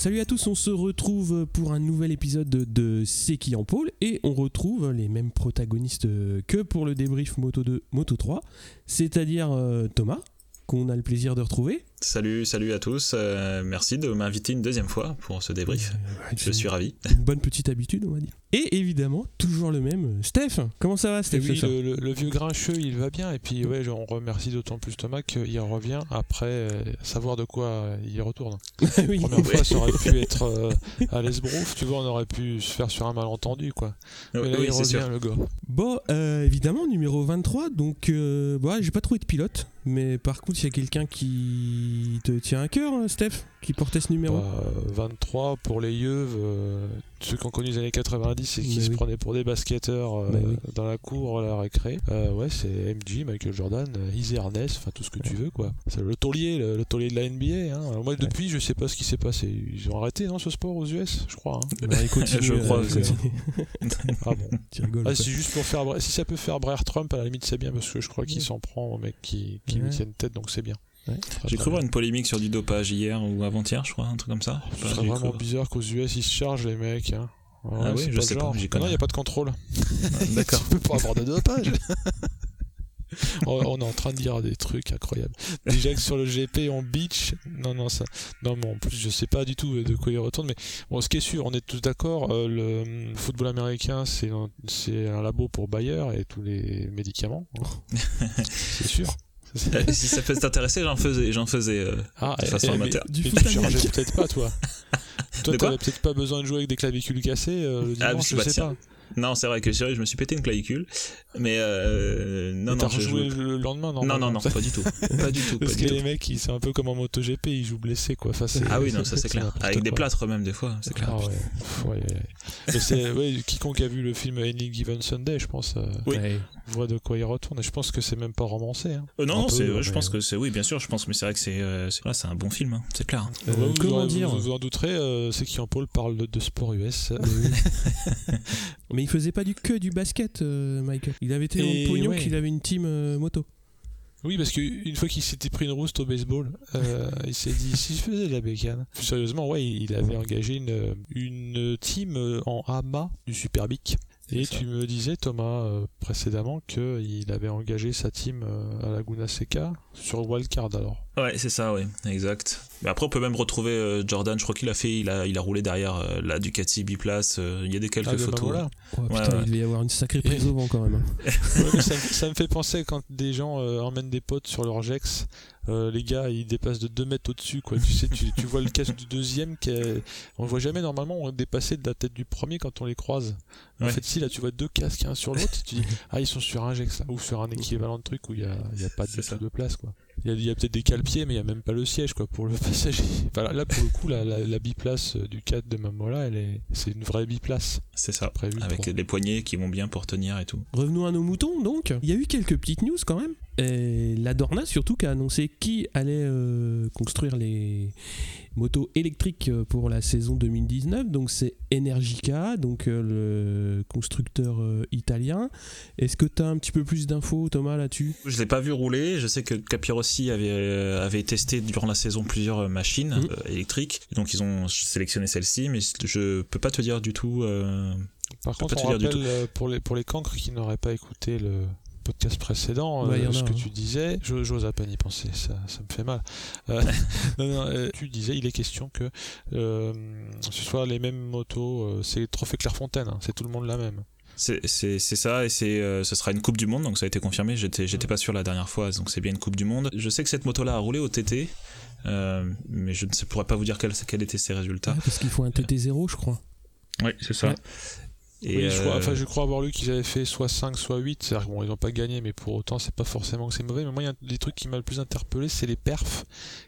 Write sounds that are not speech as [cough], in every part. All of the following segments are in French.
Salut à tous, on se retrouve pour un nouvel épisode de C'est qui en pôle et on retrouve les mêmes protagonistes que pour le débrief Moto 2, Moto 3, c'est-à-dire euh, Thomas, qu'on a le plaisir de retrouver. Salut, salut à tous. Euh, merci de m'inviter une deuxième fois pour ce débrief. Euh, Je suis ravi. Une bonne petite habitude, on va dire. Et évidemment, toujours le même, Steph. Comment ça va, Steph Et oui, ce soir le, le- le vieux grincheux, il va bien. Et puis, ouais, on remercie d'autant plus Thomas qu'il revient après euh, savoir de quoi euh, il retourne. [laughs] oui. La première fois, ça aurait pu être euh, à l'esbrouf, tu vois, on aurait pu se faire sur un malentendu, quoi. Mais là, oui, il revient, sûr. le gars. Bon, euh, évidemment, numéro 23. Donc, euh, bon, ouais, j'ai pas trouvé de pilote. Mais par contre, il y a quelqu'un qui te tient à cœur, hein, Steph, qui portait ce numéro. Bah, 23 pour les yeux, euh, ceux qui ont connu les années 90 et qui Mais se oui. prenaient pour des basketteurs euh, oui. dans la cour à la récré. Euh, ouais, c'est MJ, Michael Jordan, euh, Easy Ernest, enfin tout ce que tu veux, quoi. C'est le taulier, le, le taulier de la NBA. Hein. Alors moi, depuis, je sais pas ce qui s'est passé. Ils ont arrêté, non, ce sport aux US, je crois. hein. Bah, continue, [laughs] Je crois euh, que- [laughs] Ah bon. tu rigoles. Ah, c'est juste pour faire. Si ça peut faire braire Trump, à la limite, c'est bien parce que je crois qu'il s'en prend aux mecs qui, qui Ouais. lui tiennent tête, donc c'est bien. Ouais. J'ai cru voir une polémique sur du dopage hier ou avant-hier, je crois, un truc comme ça. Ce serait cru vraiment bizarre qu'aux US ils se chargent les mecs. Hein. Ouais, Ah oui, je sais pas, genre. j'y connais Non, il n'y a pas de contrôle. [laughs] D'accord. tu peux pas avoir de dopage. [laughs] On est en train de dire des trucs incroyables. Déjà que sur le GP on beach, non non ça, non mais en plus je sais pas du tout de quoi il retourne. Mais bon, ce qui est sûr, on est tous d'accord, euh, le football américain c'est un, c'est un labo pour Bayer et tous les médicaments, [laughs] c'est sûr. [laughs] Si ça peut t'intéresser, j'en faisais, j'en faisais euh, Ah, de et- façon mais- amateur. Du [laughs] foot tu peut-être pas toi. [laughs] Toi t'avais peut-être pas besoin de jouer avec des clavicules cassées euh, le Ah, dimanche, bah, je sais tiens. pas. Non, c'est vrai que sérieux, je me suis pété une clavicule, mais euh, non, Et non, je le lendemain non, non, normalement. non, pas du tout, [laughs] pas du tout, pas Parce du que tout. les mecs, c'est un peu comme en MotoGP, ils jouent blessés quoi. Enfin, c'est- Ah oui, [laughs] non, ça c'est clair. Avec des plâtres même des fois, c'est clair. Ah ouais. Pff, ouais, ouais, ouais. Mais c'est ouais, quiconque a vu le film Any Given Sunday, je pense, euh, Oui. Voit de quoi il retourne. Et je pense que c'est même pas romancé. Hein. Euh, non, non, peu, mais- je pense que c'est, oui, bien sûr, je pense, mais c'est vrai que c'est, euh, c'est, voilà, c'est un bon film, hein, c'est clair. Vous, comment dire vous, en douterez, c'est qui en Paul parle de, de sport US. [laughs] Mais il faisait pas du que du basket, euh, Michael. Il avait été en pognon ouais. qu'il avait une team euh, moto. Oui, parce qu'une fois qu'il s'était pris une rouste au baseball, euh, il s'est dit si je faisais de la bécane. Sérieusement, ouais, il avait engagé une, une team euh, en AMA du Superbic. Et ça. tu me disais, Thomas, euh, précédemment, qu'il avait engagé sa team euh, à Laguna Seca sur Wildcard alors. Ouais, c'est ça, ouais, exact. Mais après, on peut même retrouver euh, Jordan. Je crois qu'il a fait, il a, il a roulé derrière euh, la Ducati biplace. euh, il y a des quelques Ah, de photos. Oh, Ouais, putain, ouais. il devait y avoir une sacrée prise au vent quand même. hein. [laughs] Ouais, ça, me- ça me fait penser quand des gens euh, emmènent des potes sur leur Jex, euh, les gars ils dépassent de 2 mètres au-dessus quoi. Tu sais, tu, tu vois le casque du deuxième qui est... on le voit jamais normalement on dépasser de la tête du premier quand on les croise. En fait si là tu vois deux casques un sur l'autre, tu dis ah ils sont sur un Jex là, ou sur un équivalent de truc où il y a, il y a pas tout de place quoi. Il y a, peut-être des cale-pieds mais il y a même pas le siège quoi pour le [laughs] passager. Là pour le coup la, la, la biplace euh, du 4 de Mamola elle est c'est une vraie biplace C'est ça. prévue Avec pour- les poignées qui vont bien pour tenir et tout. Revenons à nos moutons donc. Il y a eu quelques petites news quand même. Et la Dorna surtout qui a annoncé qui allait euh, construire les motos électriques euh, pour la saison 2019. Donc c'est Energica, donc euh, le constructeur euh, italien. Est-ce que tu as un petit peu plus d'infos Thomas là-dessus? Je l'ai pas vu rouler. Je sais que Capirossi avait, euh, avait testé durant la saison plusieurs euh, machines Mhm. euh, électriques. Donc ils ont sélectionné celle-ci, mais je peux pas te dire du tout. euh, Par contre, on rappelle euh, pour les, pour les cancres qui n'auraient pas écouté le podcast précédent, Ouais, euh, a, ce que hein. tu disais, j'ose à peine y penser, ça, ça me fait mal. Euh, [laughs] non, non, euh, tu disais, il est question que euh, ce soit les mêmes motos, euh, c'est le trophée Clairefontaine, hein, c'est tout le monde la même. C'est ça, et c'est euh, ce sera une Coupe du Monde, donc ça a été confirmé. J'étais j'étais pas sûr la dernière fois, donc c'est bien une Coupe du Monde. Je sais que cette moto-là a roulé au TT, euh, mais je ne pourrais pas vous dire quels quels étaient ses résultats. Ouais, Parce qu'il faut un TT0 je crois. Oui, c'est ça. Ouais. Et oui, je crois, euh, enfin, je crois avoir lu qu'ils avaient fait soit 5, soit 8. C'est-à-dire bon, ils n'ont pas gagné, mais pour autant, c'est pas forcément que c'est mauvais. Mais moi, il y a des trucs qui m'a le plus interpellé, c'est les perfs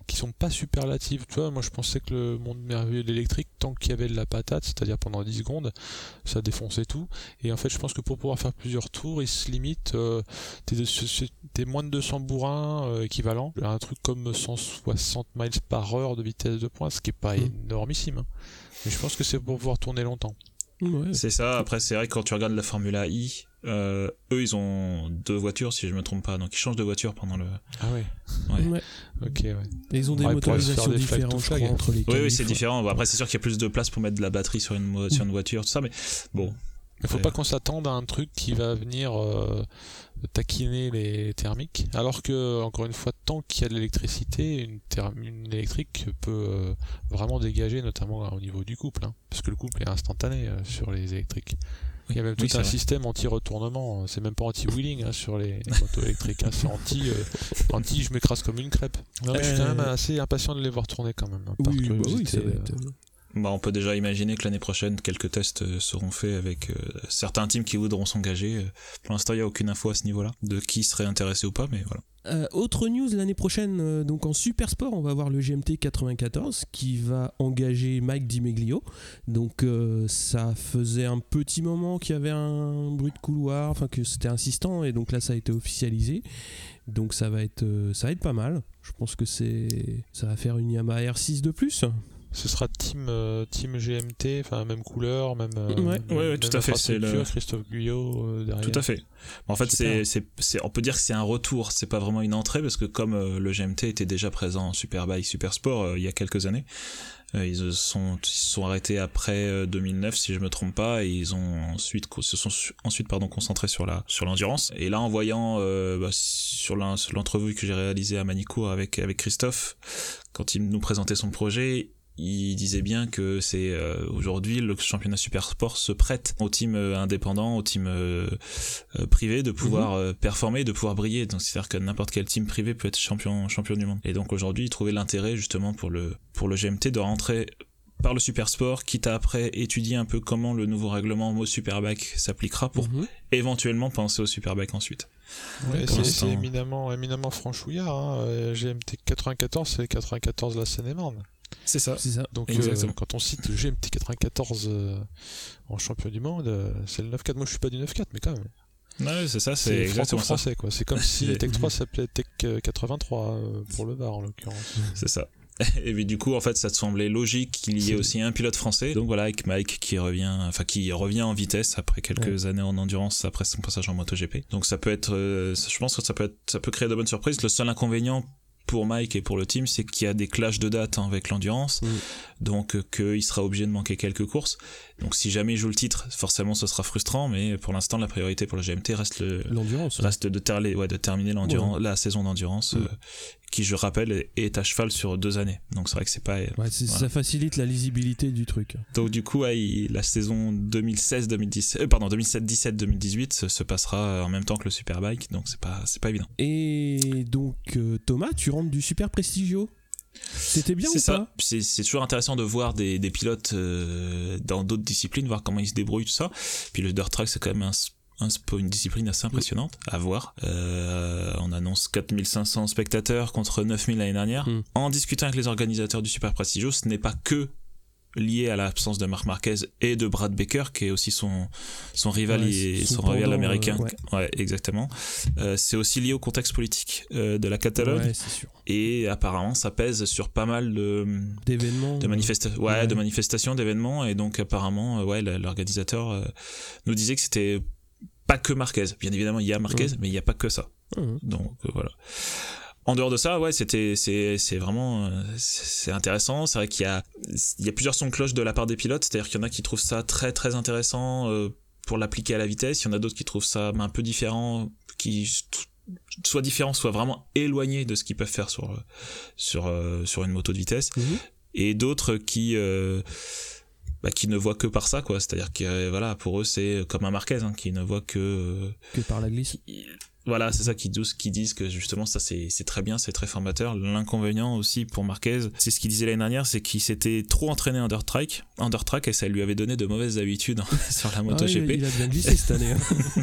qui sont pas superlatives. Tu vois, moi, je pensais que le monde merveilleux de l'électrique, tant qu'il y avait de la patate, c'est-à-dire pendant 10 secondes, ça défonçait tout. Et en fait, je pense que pour pouvoir faire plusieurs tours, ils se limitent. Euh, t'es, moins de 200 bourrins euh, équivalent. Un truc comme 160 miles par heure de vitesse de pointe, ce qui est pas Mm. énormissime. hein. Mais je pense que c'est pour pouvoir tourner longtemps. Ouais. C'est ça. Après, c'est vrai que quand tu regardes la Formula I, Euh, eux, ils ont deux voitures, si je me trompe pas, donc ils changent de voiture pendant le. Ah ouais. Ouais. Ouais. Ok, ouais. Et ils ont des motorisations des différentes, je crois, entre les Oui, oui, c'est différent. Bon, après, c'est sûr qu'il y a plus de place pour mettre de la batterie sur une, mo- sur une voiture, tout ça, mais bon. Il faut Ouais. pas qu'on s'attende à un truc qui va venir euh, taquiner les thermiques, alors que encore une fois, tant qu'il y a de l'électricité, une, une électrique peut euh, vraiment dégager, notamment au niveau du couple, hein, parce que le couple est instantané euh, sur les électriques. Il y a même Oui, tout un vrai. système anti-retournement, c'est même pas anti-wheeling hein, sur les motos électriques, hein, c'est anti, euh, anti je m'écrase comme une crêpe. Non, mais Je suis quand Euh, même assez impatient de les voir tourner quand même. hein, par Oui, bah oui, curiosité, ça va euh. être... Bah, on peut déjà imaginer que l'année prochaine, quelques tests euh, seront faits avec euh, certains teams qui voudront s'engager. Euh, Pour l'instant, il n'y a aucune info à ce niveau-là, de qui serait intéressé ou pas, mais voilà. Autre news l'année prochaine, donc en super sport, on va voir le GMT 94 qui va engager Mike Dimeglio. Donc ça faisait un petit moment qu'il y avait un bruit de couloir, enfin que c'était insistant et donc là ça a été officialisé. Donc ça va être, ça va être pas mal. Je pense que c'est, ça va faire une Yamaha R6 de plus. Ce sera team, euh, team GMT, enfin même couleur, même. euh, Ouais. même- Ouais, ouais, tout à fait, c'est le- Christophe Guyot euh, derrière. Tout à fait. En fait, c'est, c'est, on peut dire que c'est un retour, c'est pas vraiment une entrée, parce que comme euh, le GMT était déjà présent en Superbike Super Sport euh, il y a quelques années, euh, ils, se sont, ils se sont arrêtés après euh, 2009, si je me trompe pas, et ils ont ensuite, se sont su- ensuite pardon, concentrés sur, la, sur l'endurance. Et là, en voyant euh, bah, sur l'entrevue que j'ai réalisée à Manicourt avec, avec Christophe, quand il nous présentait son projet, il disait bien que c'est euh, aujourd'hui le championnat super sport se prête aux teams euh, indépendants, aux teams euh, euh, privés de pouvoir euh, performer, de pouvoir briller. Donc c'est-à-dire que n'importe quel team privé peut être champion champion du monde. Et donc aujourd'hui, il trouvait l'intérêt justement pour le pour le GMT de rentrer par le super sport, quitte à après étudier un peu comment le nouveau règlement au Superbike s'appliquera pour Mhm. éventuellement penser au Superbike ensuite. Ouais, c'est, éminemment, éminemment franchouillard. Hein. GMT 94, c'est 94 la Seine-et-Marne. C'est ça. Ça. Donc euh, quand on cite le GMT 94 euh, en champion du monde, euh, c'est le 9-4. Moi je suis pas du 9-4, mais quand même. Ouais, c'est ça, c'est exactement ça. quoi. C'est comme si [laughs] Tech 3 s'appelait Tech euh, 83 euh, pour le Var en l'occurrence. C'est ça. [laughs] Et du coup, en fait, ça te semblait logique qu'il y ait aussi un pilote français. Donc voilà, avec Mike qui revient, enfin qui revient en vitesse après quelques années en endurance après son passage en MotoGP. Donc ça peut être, euh, je pense que ça peut être, ça peut créer de bonnes surprises. Le seul inconvénient pour Mike et pour le team, c'est qu'il y a des clashs de date hein, avec l'endurance, Mm. Donc euh, qu'il sera obligé de manquer quelques courses. Donc si jamais il joue le titre, forcément ce sera frustrant, mais pour l'instant la priorité pour le GMT reste le, L'endurance. reste de, ouais, de terminer l'endurance, la saison d'endurance, euh, qui je rappelle est- à cheval sur deux années. Donc c'est vrai que c'est pas. C'est- Voilà. Ça facilite la lisibilité du truc. Donc du coup, il- la saison 2016-2017, euh, pardon 2017-17-2018 se, se passera en même temps que le Superbike, donc c'est pas c'est pas évident. Et donc euh, Thomas, tu rentres du super prestigio? C'était bien ou C'est ça. pas? C'est toujours intéressant de voir des, des pilotes euh, dans d'autres disciplines, voir comment ils se débrouillent tout ça. Puis le dirt track c'est quand même un, une discipline assez impressionnante à voir. Euh, on annonce 4500 spectateurs contre 9000 l'année dernière. Mm. En discutant avec les organisateurs du Super Prestigio, ce n'est pas que lié à l'absence de Marc Marquez et de Brad Baker qui est aussi son son rival Ouais, et son son, rival pendant, américain euh, ouais. exactement Euh, c'est aussi lié au contexte politique de la Catalogne Ouais, c'est sûr. Et apparemment ça pèse sur pas mal de D'événements. de, manifesta- ouais, Ouais. de manifestations, d'événements, et donc apparemment, euh, ouais, l'organisateur euh, nous disait que c'était pas que Marquez. Bien évidemment, il y a Marquez, mais il n'y a pas que ça. Donc euh, voilà. En dehors de ça, ouais, c'était, c'est, c'est vraiment, c'est intéressant. C'est vrai qu'il y a, il y a plusieurs sons de cloche de la part des pilotes. C'est-à-dire qu'il y en a qui trouvent ça très très intéressant pour l'appliquer à la vitesse. Il y en a d'autres qui trouvent ça un peu différent, qui soit différent, soit vraiment éloigné de ce qu'ils peuvent faire sur sur euh, sur une moto de vitesse Mhm. et d'autres qui euh, bah, qui ne voient que par ça quoi c'est à dire que voilà pour eux c'est comme un Marquez hein, qui ne voit que euh, Que par la glisse. qui- voilà c'est ça qui disent qui disent que justement ça c'est très bien c'est très formateur l'inconvénient aussi pour Marquez c'est ce qu'il disait l'année dernière c'est qu'il s'était trop entraîné under track under track et ça lui avait donné de mauvaises habitudes [laughs] sur la moto Ah ouais, GP il a bien glissé cette année. hein. [laughs]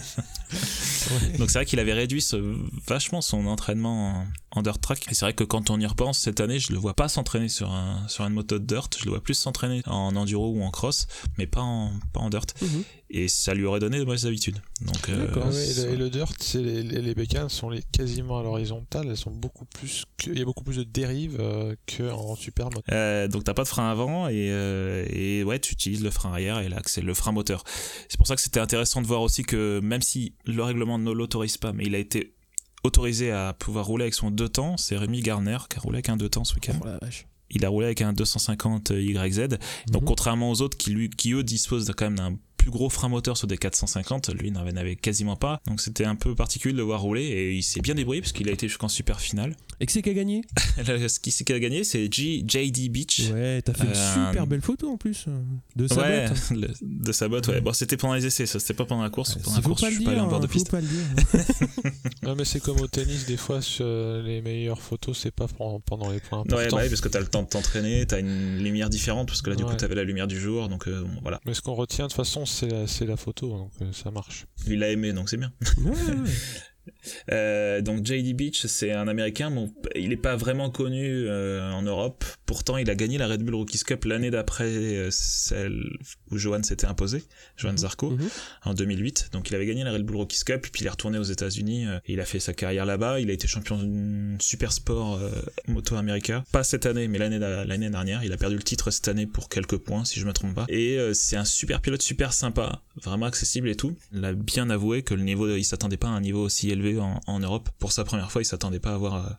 [laughs] donc c'est vrai qu'il avait réduit ce- vachement son entraînement en dirt track. Et c'est vrai que quand on y repense, cette année, je le vois pas s'entraîner sur un sur une moto de dirt. Je le vois plus s'entraîner en enduro ou en cross, mais pas en pas en dirt. Mhm. Et ça lui aurait donné de mauvaises habitudes. Donc euh, ouais, et, le, et le dirt, c'est les, les, les bécanes sont les, quasiment à l'horizontale, elles sont beaucoup plus que, il y a beaucoup plus de dérives euh, qu'en super moto. Euh, donc t'as pas de frein avant et, euh, et ouais tu utilises le frein arrière et là c'est le frein moteur. C'est pour ça que c'était intéressant de voir aussi que même si le règlement ne l'autorise pas, mais il a été autorisé à pouvoir rouler avec son deux temps, c'est Rémi Garner qui a roulé avec un deux temps ce week-end. Oh la vache. Il a roulé avec un 250 YZ. Donc Mhm. contrairement aux autres qui lui qui eux disposent de- quand même d'un plus gros frein moteur sur des 450, lui n'en avait quasiment pas. Donc c'était un peu particulier de le voir rouler et il s'est bien débrouillé parce qu'il a été jusqu'en super finale. Et que c'est qui a gagné? [laughs] Ce qui, ce qui a gagné c'est JD Beach. Ouais, t'as fait une Euh, super belle photo en plus euh, de sa ouais, botte. [laughs] le- de sa botte, ouais. Bon, c'était pendant les essais, ça, c'était pas pendant la course. Ouais, pendant la course, pas je suis pas allé en bord de hein, piste. faut pas le dire. [laughs] Non, mais c'est comme au tennis, des fois, les meilleures photos, c'est pas pen- pendant les points importants. Ouais, bah ouais, parce que t'as le temps de t'entraîner, t'as une lumière différente, parce que là, du coup, t'avais la lumière du jour, donc euh, bon, voilà. Mais ce qu'on retient, de toute façon, c'est la, photo, donc euh, ça marche. Il l'a aimé, donc c'est bien. Ouais, ouais. [laughs] Euh, donc JD Beach, c'est un Américain. Bon, il n'est pas vraiment connu euh, en Europe. Pourtant, il a gagné la Red Bull Rookies Cup l'année d'après euh, celle où Johan s'était imposé, Johan Zarco, Mhm. en 2008. Donc, il avait gagné la Red Bull Rookies Cup, puis il est retourné aux États-Unis. il a fait sa carrière là-bas. Il a été champion de Super Sport Moto America. Pas cette année, mais l'année dernière. Il a perdu le titre cette année pour quelques points, si je me trompe pas. Et c'est un super pilote, super sympa, vraiment accessible et tout. Il a bien avoué que le niveau, il s'attendait pas à un niveau aussi élevé en, en Europe. Pour sa première fois, il s'attendait pas à avoir euh,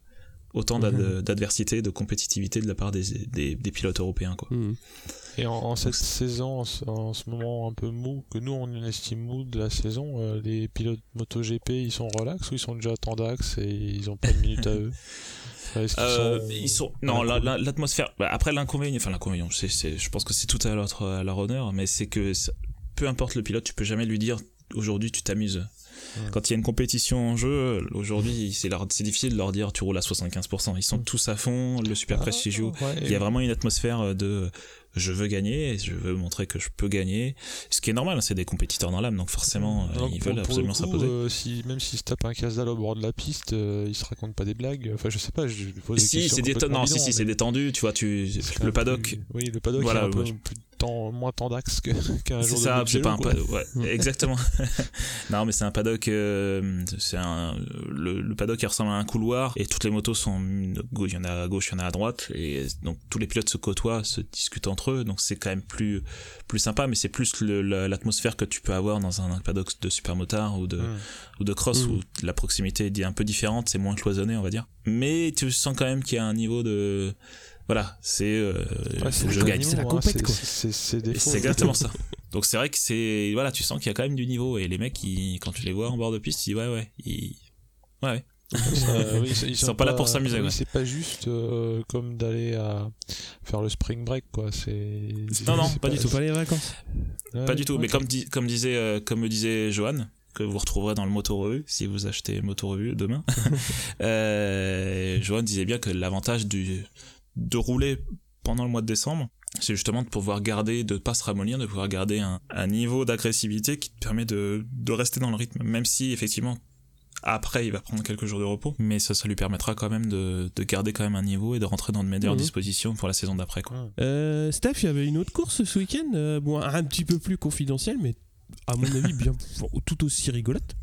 autant Mhm. d'adversité, de compétitivité de la part des, des, des pilotes européens, quoi. Mhm. Et en, en cette saison, en ce, en ce moment un peu mou, que nous on estime mou de la saison, euh, les pilotes MotoGP ils sont relax ou ils sont déjà d'axe et ils ont pas de minutes à [laughs] eux? Qu'ils Euh, sont- ils sont non la- la- l'atmosphère bah, après l'inconvénient enfin l'inconvénient c'est c'est je pense que c'est tout à leur à leur honneur mais c'est que peu importe le pilote tu peux jamais lui dire aujourd'hui tu t'amuses quand il y a une compétition en jeu aujourd'hui c'est difficile de leur dire tu roules à 75% ils sont Mm. tous à fond le super Ah, joue. ouais, il y a vraiment une atmosphère de je veux gagner je veux montrer que je peux gagner. Ce qui est normal c'est des compétiteurs dans l'âme donc forcément euh, Donc, ils veulent absolument s'imposer. euh, si, même s'ils se tapent un casse-dalle au bord de la piste, euh, ils se racontent pas des blagues. Enfin, je sais pas, je pose des si questions c'est détendu si c'est tu vois tu le paddock. plus- Oui, le paddock, Voilà, il a un peu ouais, je- plus moins temps d'axe que- [laughs] qu'un jour de ça, c'est pas un paddock. Ouais, [laughs] exactement. [laughs] non, mais c'est un paddock. euh, c'est un le, le paddock qui ressemble à un couloir et toutes les motos sont il y en a à gauche, il y en a à droite et donc tous les pilotes se côtoient, se discutent entre eux. Donc c'est quand même plus plus sympa, mais c'est plus l'atmosphère que tu peux avoir dans un paddock de supermotard ou de Hum. ou de cross Mm. où la proximité est un peu différente, c'est moins cloisonné, on va dire. Mais tu sens quand même qu'il y a un niveau de voilà, c'est euh, Ouais, je gagne. c'est la hein, compète, quoi. C'est exactement [laughs] ça. Donc c'est vrai que c'est voilà, tu sens qu'il y a quand même du niveau et les mecs ils, quand tu les vois en bord de piste, ils disent ouais ouais, ils ouais ouais. Euh, oui, ils, sont pas là pour s'amuser, oui, ouais. C'est pas juste euh, comme d'aller à faire le spring break, quoi. C'est Non, non, pas du C'est pas les vacances. Ouais, Pas du tout, mais comme dit, comme disait euh, comme me disait Johan que vous retrouverez dans le Moto Revue si vous achetez Moto Revue demain. [laughs] euh, Johan disait bien que l'avantage du de rouler pendant le mois de décembre, c'est justement de pouvoir garder, de pas se ramollir, de pouvoir garder un, un niveau d'agressivité qui te permet de, de rester dans le rythme, même si effectivement après il va prendre quelques jours de repos, mais ça, ça lui permettra quand même de, de garder quand même un niveau et de rentrer dans de meilleures Mhm. dispositions pour la saison d'après. Quoi. Ouais. Euh, Steph, il y avait une autre course ce week-end, euh, bon, un petit peu plus confidentielle, mais à mon avis bien [laughs] tout aussi rigolote.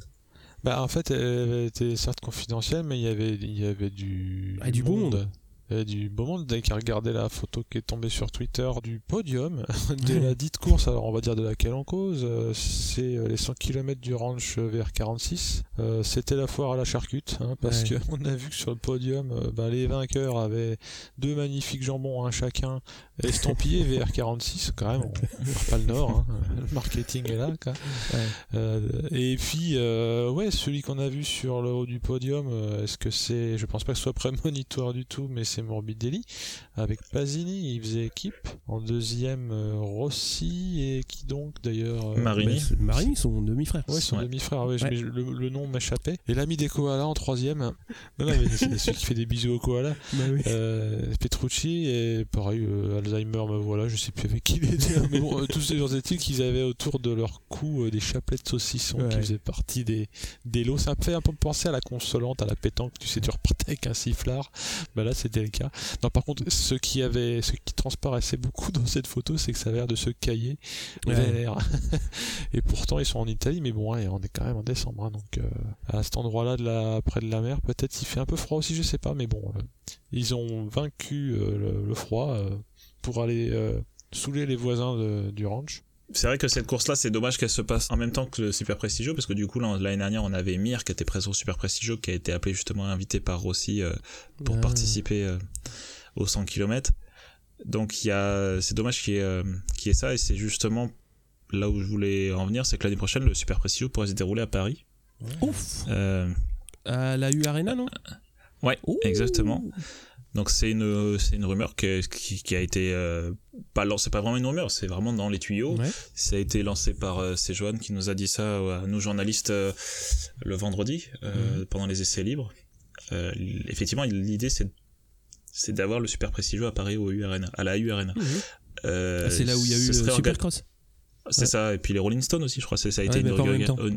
Bah, en fait, elle était certes confidentielle, mais il y avait, il y avait du, Ah, du beau monde. Avait du beau monde. Dès qu'il a regardé la photo qui est tombée sur Twitter du podium [laughs] de la dite course, alors on va dire de laquelle en cause, euh, c'est euh, les 100 km du ranch vers 46. Euh, C'était la foire à la charcute, hein, parce Ouais. qu'on [laughs] a vu que sur le podium, euh, bah, les vainqueurs avaient deux magnifiques jambons, un chacun, estampillés [laughs] VR 46. Quand même, on perd pas le nord. hein. Le marketing est là. Quoi. Euh, et puis, euh, ouais, celui qu'on a vu sur le haut du podium, euh, est-ce que c'est, je pense pas que ce soit prémonitoire du tout, mais c'est c'est Morbidelli. Avec Pasini, il faisait équipe. En deuxième, Rossi et qui donc d'ailleurs Marini. Bah, Marini, son demi-frère. Ouais, son Ouais. demi-frère. Ouais, le, le nom m'échappait. Et l'ami des koalas en troisième. Non, non, mais c'est celui qui fait des bisous aux koalas. [laughs] Bah oui. Euh, Petrucci et pareil euh, Alzheimer me voilà je sais plus avec qui il était mais [laughs] bon euh, tous ces gens étaient qu'ils avaient autour de leur cou euh, des chapelets de saucisson Ouais. qui faisaient partie des, des lots ça me fait un peu penser à la consolante à la pétanque tu sais tu repartais avec un sifflard bah là c'était cas non par contre ce qui avait ce qui transparaissait beaucoup dans cette photo c'est que ça avait l'air de se cailler Ouais. [laughs] et pourtant ils sont en Italie mais bon ouais, on est quand même en décembre hein, donc euh, à cet endroit là de la près de la mer peut-être il fait un peu froid aussi je sais pas mais bon euh, ils ont vaincu euh, le, le froid pour aller saouler les voisins de- du ranch. C'est vrai que cette course-là, c'est dommage qu'elle se passe en même temps que le Super Prestigio, parce que du coup, l'année dernière, on avait Mir qui était présent au Super Prestigio, qui a été appelé justement invité par Rossi euh, pour Ah. participer euh, aux 100 km. Donc, il y a, c'est dommage qu'il y, ait, euh, qu'il y ait ça, et c'est justement là où je voulais en venir, c'est que l'année prochaine, le Super Prestigio pourrait se dérouler à Paris. Ouf Euh, À la U Arena, non? Ouais, Ouh. exactement. Donc c'est une c'est une rumeur qui, qui, qui a été euh, pas lancée, pas vraiment une rumeur, c'est vraiment dans les tuyaux. Ouais. Ça a été lancé par euh, qui nous a dit ça euh, à nous journalistes euh, le vendredi euh, Mhm. pendant les essais libres. Effectivement, l'idée c'est c'est d'avoir le super prestigieux à Paris au U Arena, à la U Arena. Mhm. Ah, c'est là où il y a eu le Supercross. C'est Ouais. ça, et puis les Rolling Stones aussi, je crois. c'est- Ça a été Ouais, euh,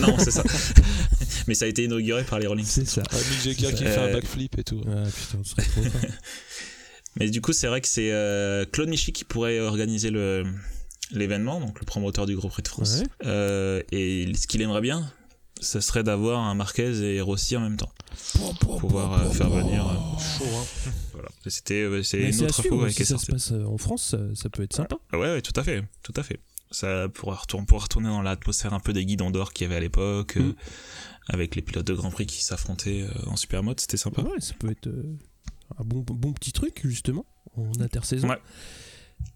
non, c'est ça. [laughs] [laughs] mais ça a été inauguré par les Rolling Stones. C'est ça. Ah, Mick Jagger qui fait un backflip et tout. Ah putain, on serait trop. [laughs] Mais du coup, c'est vrai que c'est euh, Claude Michy qui pourrait organiser le l'événement, donc le promoteur du Grand Prix de France. Ouais. Euh, et ce qu'il aimerait bien, ce serait d'avoir un Marquez et Rossi en même temps. Pouvoir euh, faire venir. euh, Chaud, hein. [laughs] voilà. C'était c'est une autre info ouais, si ça se passe en France, ça, peut être sympa. Ouais, ouais, tout à fait, tout à fait. Ça pourra retourner, pourra retourner dans l'atmosphère un peu des guidons d'or qu'il y avait à l'époque, euh, Mm. avec les pilotes de Grand Prix qui s'affrontaient euh, en super mode, c'était sympa. Ouais, ça peut être euh, un bon, bon petit truc, justement, en intersaison. Ouais.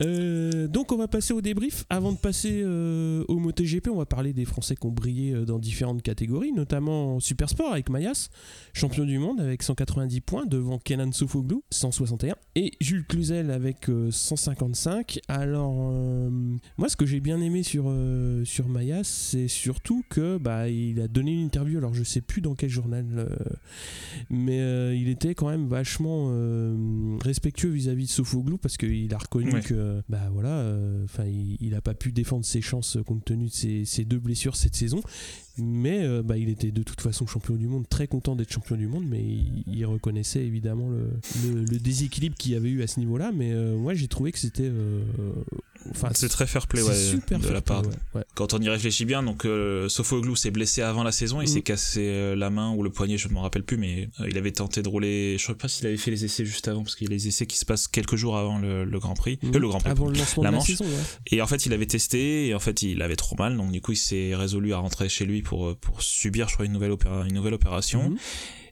Euh, donc on va passer au débrief. Avant de passer euh, au MotoGP, on va parler des Français qui ont brillé euh, dans différentes catégories, notamment en Super Sport avec Mayas, champion du monde avec 190 points devant Kenan Sofoglou 161 et Jules Cluzel avec euh, 155. Alors euh, moi ce que j'ai bien aimé sur sur Mayas, c'est surtout que bah il a donné une interview. Alors je sais plus dans quel journal, mais il était quand même vachement respectueux vis-à-vis de Sofoglou parce qu'il a reconnu. Bah voilà, enfin il, il a pas pu défendre ses chances euh, compte tenu de ses, deux blessures cette saison. Mais euh, bah, il était de toute façon champion du monde, très content d'être champion du monde, mais il, reconnaissait évidemment le, déséquilibre qu'il y avait eu à ce niveau-là. Mais euh, moi j'ai trouvé que c'était. Enfin, C'est très fair play ouais, super de fair la play, part ouais, ouais. quand on y réfléchit bien, donc euh, Sofoglou s'est blessé avant la saison, il Mm. s'est cassé euh, la main ou le poignet, je ne m'en rappelle plus, mais euh, il avait tenté de rouler. Je ne sais pas s'il avait fait les essais juste avant, parce qu'il y a les essais qui se passent quelques jours avant le, le Grand Prix, Mhm. Euh, le Grand Prix. Avant le lancement La de la manche. saison. Et en fait, il avait testé, et en fait, il avait trop mal, donc du coup, il s'est résolu à rentrer chez lui pour pour subir, je crois, une nouvelle opéra- une nouvelle opération. Mhm.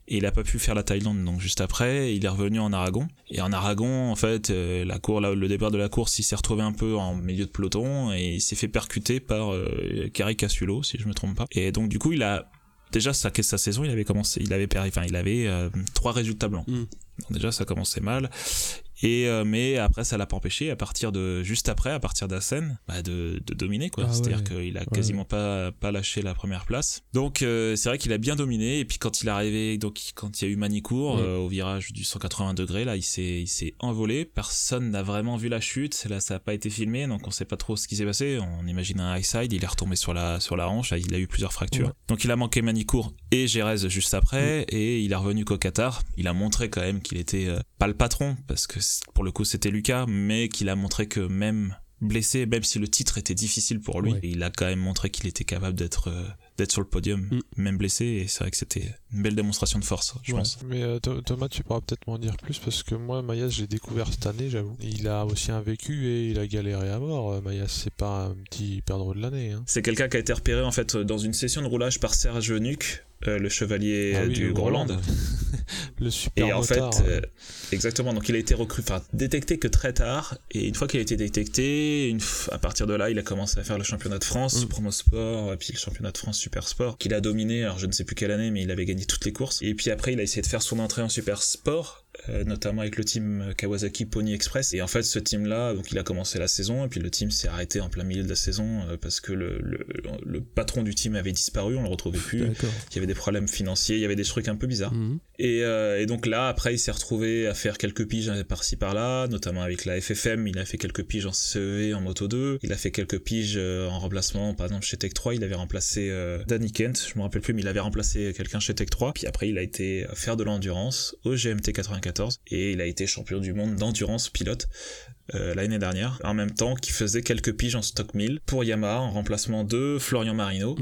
Et il a pas pu faire la Thaïlande, donc juste après, il est revenu en Aragon. Et en Aragon, en fait, euh, la cour, là, le départ de la course, il s'est retrouvé un peu en milieu de peloton et il s'est fait percuter par euh, Kari Casulo, si je me trompe pas. Et donc du coup, il a déjà sa, sa saison, il avait commencé, il avait perdu, enfin, il avait euh, trois résultats blancs. Mm. Donc déjà, ça commençait mal. Et euh, mais après, ça l'a pas empêché à partir de juste après, à partir d'Assen, bah, de, de dominer quoi. Ah C'est-à-dire ouais. qu'il a quasiment pas pas lâché la première place. Donc euh, c'est vrai qu'il a bien dominé. Et puis quand il est arrivé, donc quand il y a eu Manicourt euh, au virage du 180 degrés, là, il s'est il s'est envolé. Personne n'a vraiment vu la chute. Là, ça a pas été filmé, donc on sait pas trop ce qui s'est passé. On imagine un high side. Il est retombé sur la sur la hanche. Là, il a eu plusieurs fractures. Donc il a manqué Manicourt et Gérez juste après. Et il est revenu qu'au Qatar. Il a montré quand même qu'il était euh, pas le patron parce que pour le coup c'était Lucas, mais qu'il a montré que même blessé, même si le titre était difficile pour lui, Ouais. il a quand même montré qu'il était capable d'être euh, d'être sur le podium, Mm. même blessé. Et c'est vrai que c'était une belle démonstration de force, je Ouais. pense. Mais euh, Tho- Thomas, tu pourras peut-être m'en dire plus parce que moi, Mayas, j'ai découvert cette année, j'avoue. Il a aussi un vécu et il a galéré à mort. Euh, Mayas, c'est pas un petit perdreau de l'année. Hein. C'est quelqu'un qui a été repéré en fait dans une session de roulage par Serge Nuc, euh, le chevalier Ah oui, du. Groland. [laughs] le super Et en fait, euh, exactement. Donc il a été recruté, enfin détecté que très tard. Et une fois qu'il a été détecté, une f- à partir de là, il a commencé à faire le championnat de France, Mm. promo sport, et puis le championnat de France super sport, qu'il a dominé. Alors je ne sais plus quelle année, mais il avait gagné toutes les courses. Et puis après, il a essayé de faire son entrée en super sport. Euh, notamment avec le team Kawasaki Pony Express. Et en fait, ce team-là, donc il a commencé la saison, et puis le team s'est arrêté en plein milieu de la saison euh, parce que le, le, le, patron du team avait disparu, on le retrouvait plus. Il y avait des problèmes financiers, il y avait des trucs un peu bizarres. Mhm. Et, euh, et, donc là, après, il s'est retrouvé à faire quelques piges par-ci par-là, notamment avec la FFM. Il a fait quelques piges en CEV, en Moto 2. Il a fait quelques piges en remplacement, par exemple chez Tech 3, il avait remplacé Danny Kent, je me rappelle plus, mais il avait remplacé quelqu'un chez Tech 3. Puis après, il a été faire de l'endurance au GMT 94 et il a été champion du monde d'endurance pilote euh, l'année dernière, en même temps qu'il faisait quelques piges en stock 1000 pour Yamaha en remplacement de Florian Marino.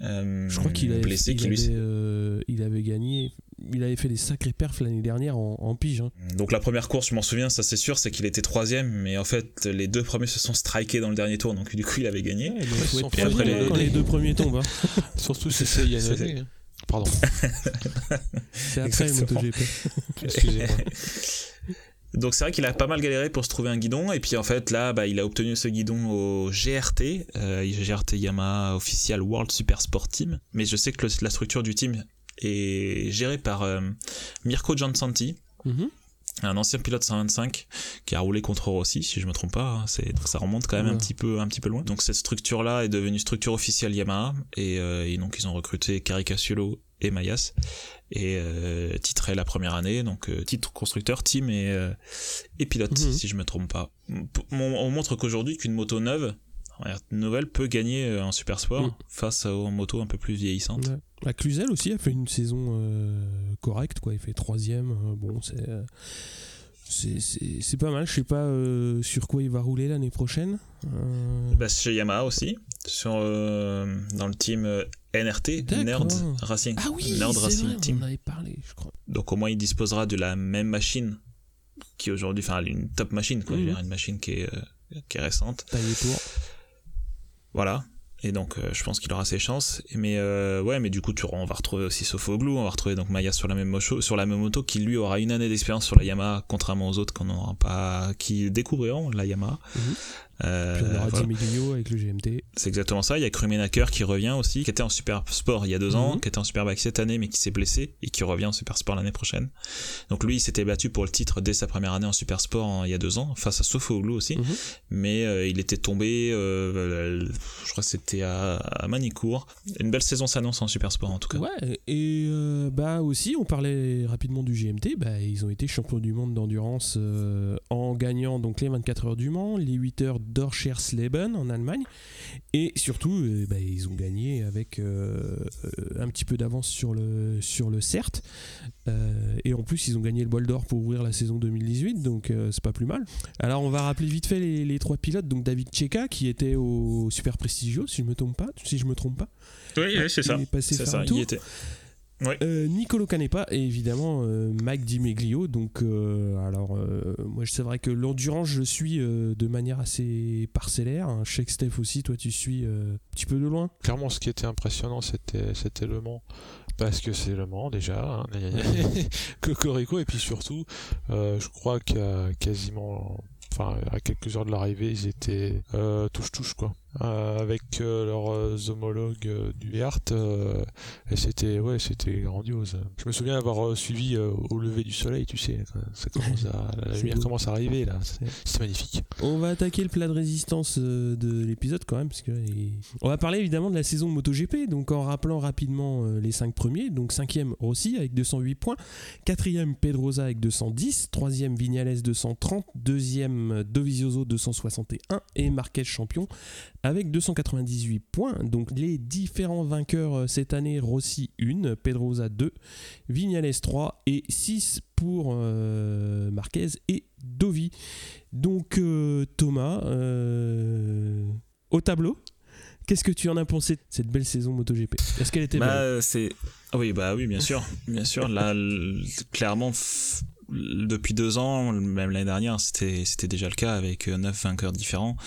Euh, je crois qu'il avait, blessé, il, avait, euh, il avait gagné, il avait fait des sacrés perfs l'année dernière en, en pige. Hein. Donc la première course, je m'en souviens, ça c'est sûr, c'est qu'il était troisième, mais en fait les deux premiers se sont strikés dans le dernier tour, donc du coup il avait gagné. et après les... quand les deux premiers tombent. Hein. [laughs] Surtout [laughs] si c'est Yann Pardon. [laughs] c'est après le MotoGP. [laughs] Excusez-moi. Donc c'est vrai qu'il a pas mal galéré pour se trouver un guidon et puis en fait là bah, il a obtenu ce guidon au GRT, euh, GRT Yamaha Official World Super Sport Team. Mais je sais que la structure du team est gérée par euh, Mirko Giansanti, mm un ancien pilote 125 qui a roulé contre Rossi si je me trompe pas. Hein. C'est ça remonte quand même un petit peu un petit peu loin. Donc cette structure là est devenue structure officielle Yamaha et, euh, et donc ils ont recruté Caricaciolo et Mayas et euh, titré la première année, donc euh, titre constructeur, team et, euh, et pilote, mhm. si je me trompe pas. On, montre qu'aujourd'hui qu'une moto neuve, nouvelle, peut gagner en super sport mhm. face aux motos un peu plus vieillissantes. Ouais. La Cluzel aussi a fait une saison correcte, quoi. Il fait troisième. bon, c'est c'est pas mal. Je sais pas sur quoi il va rouler l'année prochaine. Bah, chez Yamaha aussi. Sur, dans le team NRT, Nerd Racing. Ah oui, Nerd Racing Team. On avait parlé, je crois. Donc au moins il disposera de la même machine qui aujourd'hui, enfin une top machine, quoi. Mmh. Une machine qui est, euh, qui est récente. Voilà. Et donc euh, je pense qu'il aura ses chances. Mais euh, ouais, mais du coup tu, on va retrouver aussi Sofoglou, on va retrouver donc Maya sur la même moto, sur la même moto, qui lui aura une année d'expérience sur la Yamaha, contrairement aux autres qu'on n'aura pas, qui découvriront la Yamaha. Mmh. Euh, Puis on aura voilà. avec le GMT. C'est exactement ça. Il y a Krumenacker qui revient aussi, qui était en Super Sport il y a deux ans, mhm. qui était en Superbike cette année, mais qui s'est blessé et qui revient en Super Sport l'année prochaine. Donc lui, il s'était battu pour le titre dès sa première année en Super Sport il y a deux ans, face à Sofoglou aussi. Mhm. Mais euh, il était tombé, euh, je crois que c'était à, à, Manicourt. Une belle saison s'annonce en Super Sport en tout cas. Ouais, et bah aussi, on parlait rapidement du GMT. Bah, ils ont été champions du monde d'endurance en gagnant donc les 24 heures du Mans, les 8 heures Dorchersleben en Allemagne. Et surtout, euh, bah, ils ont gagné avec euh, euh, un petit peu d'avance sur le, sur le CERT. et en plus, ils ont gagné le bol d'or pour ouvrir la saison 2018, donc c'est pas plus mal. Alors, on va rappeler vite fait les, trois pilotes. Donc, David Cheka, qui était au Super Prestigio, si je me trompe pas. Si je me trompe pas. Oui, c'est ça. C'est ça, il était. Euh, Nicolo Canepa et évidemment euh, Mike Dimeglio. Donc, euh, alors, moi, c'est vrai que l'endurance, je suis de manière assez parcellaire. Hein. Je Steph aussi, toi, tu suis un petit peu de loin. Clairement, ce qui était impressionnant, c'était, c'était Le Mans. Parce que c'est Le Mans déjà. Hein. [laughs] Cocorico. Et puis surtout, je crois a quasiment. Enfin, à quelques heures de l'arrivée, ils étaient touche-touche, quoi. Euh, avec euh, leurs euh, homologues du Hart et c'était ouais c'était grandiose. Je me souviens avoir suivi au lever du soleil tu sais ça commence à, [laughs] la lumière commence à arriver là. C'est magnifique. On va attaquer le plat de résistance de l'épisode quand même parce que on va parler évidemment de la saison de MotoGP. Donc en rappelant rapidement les 5 premiers donc 5ème Rossi avec 208 points. 4ème Pedrosa avec 210 3ème Vignales 230 2ème Dovizioso 261 et Marquez champion avec 298 points. Donc les différents vainqueurs euh, cette année, Rossi 1, Pedrosa 2, Vignales 3 et 6 pour euh, Marquez et Dovi. Donc euh, Thomas, au tableau Qu'est-ce que tu en as pensé de cette belle saison MotoGP? Est-ce qu'elle était bah, belle c'est... Ah oui, bah oui, bien sûr. Bien sûr, là, clairement, depuis deux ans, même l'année dernière, c'était, c'était déjà le cas avec neuf vainqueurs différents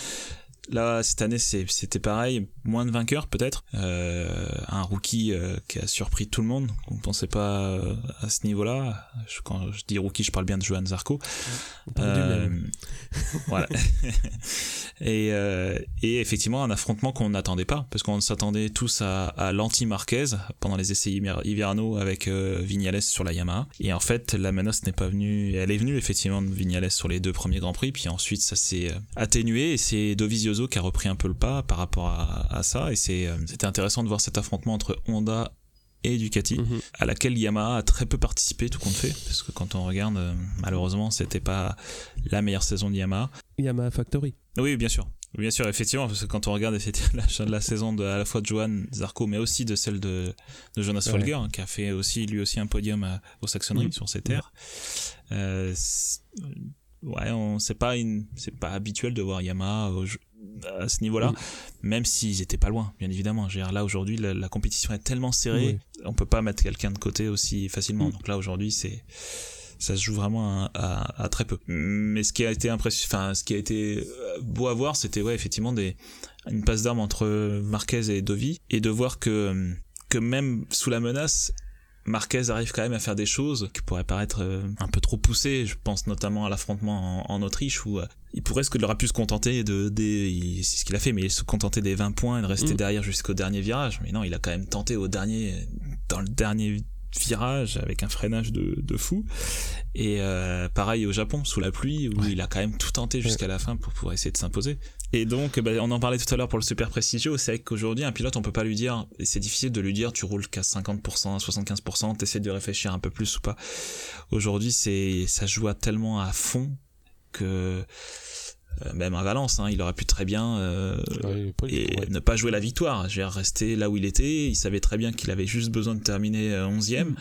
Là, cette année, c'était pareil, moins de vainqueurs peut-être. Euh, un rookie euh, qui a surpris tout le monde. On ne pensait pas euh, à ce niveau-là. Quand je dis rookie, je parle bien de Johan Zarco. voilà. [laughs] et, et, effectivement, un affrontement qu'on n'attendait pas, parce qu'on s'attendait tous à, à l'anti-Marquez pendant les essais hivernaux avec Vignales sur la Yamaha. Et en fait, la menace n'est pas venue. Elle est venue effectivement de Vignales sur les deux premiers grands prix, puis ensuite ça s'est atténué et c'est Dovizioso qui a repris un peu le pas par rapport à, ça. Et euh, c'était intéressant de voir cet affrontement entre Honda et Ducati, mhm. à laquelle Yamaha a très peu participé, tout compte fait, parce que quand on regarde, euh, malheureusement, c'était pas la meilleure saison de Yamaha. Yamaha Factory. Oui, bien sûr. Bien sûr, effectivement, parce que quand on regarde [laughs] la, la saison de, à la fois de Johan Zarco, mais aussi de celle de, Jonas Folger, hein, qui a fait aussi lui aussi un podium au Saxonnerie mhm. sur ses terres. Euh, ouais, on c'est pas une, c'est pas habituel de voir Yamaha à ce niveau-là, même s'ils étaient pas loin, bien évidemment. là aujourd'hui, la, compétition est tellement serrée, on peut pas mettre quelqu'un de côté aussi facilement. Donc là aujourd'hui, c'est ça se joue vraiment à, très peu. Mais ce qui a été impressionnant, enfin ce qui a été euh, beau à voir, c'était ouais effectivement des une passe d'armes entre Marquez et Dovi et de voir que que même sous la menace, Marquez arrive quand même à faire des choses qui pourraient paraître euh, un peu trop poussées. Je pense notamment à l'affrontement en, Autriche où euh, il pourrait ce qu'il aurait pu se contenter de des c'est ce qu'il a fait mais se contenter des 20 points et de rester mm. derrière jusqu'au dernier virage. Mais non, il a quand même tenté au dernier dans le dernier virage avec un freinage de, de fou. Et euh, pareil au Japon, sous la pluie, où il a quand même tout tenté jusqu'à la fin pour pouvoir essayer de s'imposer. Et donc, bah, on en parlait tout à l'heure pour le super prestigieux, c'est qu'aujourd'hui, un pilote, on peut pas lui dire, et c'est difficile de lui dire, tu roules qu'à 50%, 75%, t'essaies de réfléchir un peu plus ou pas. Aujourd'hui, c'est, ça joue à tellement à fond que euh, même à Valence, hein, il aurait pu très bien euh, et ne pas jouer la victoire. J'ai rester là où il était. Il savait très bien qu'il avait juste besoin de terminer 11e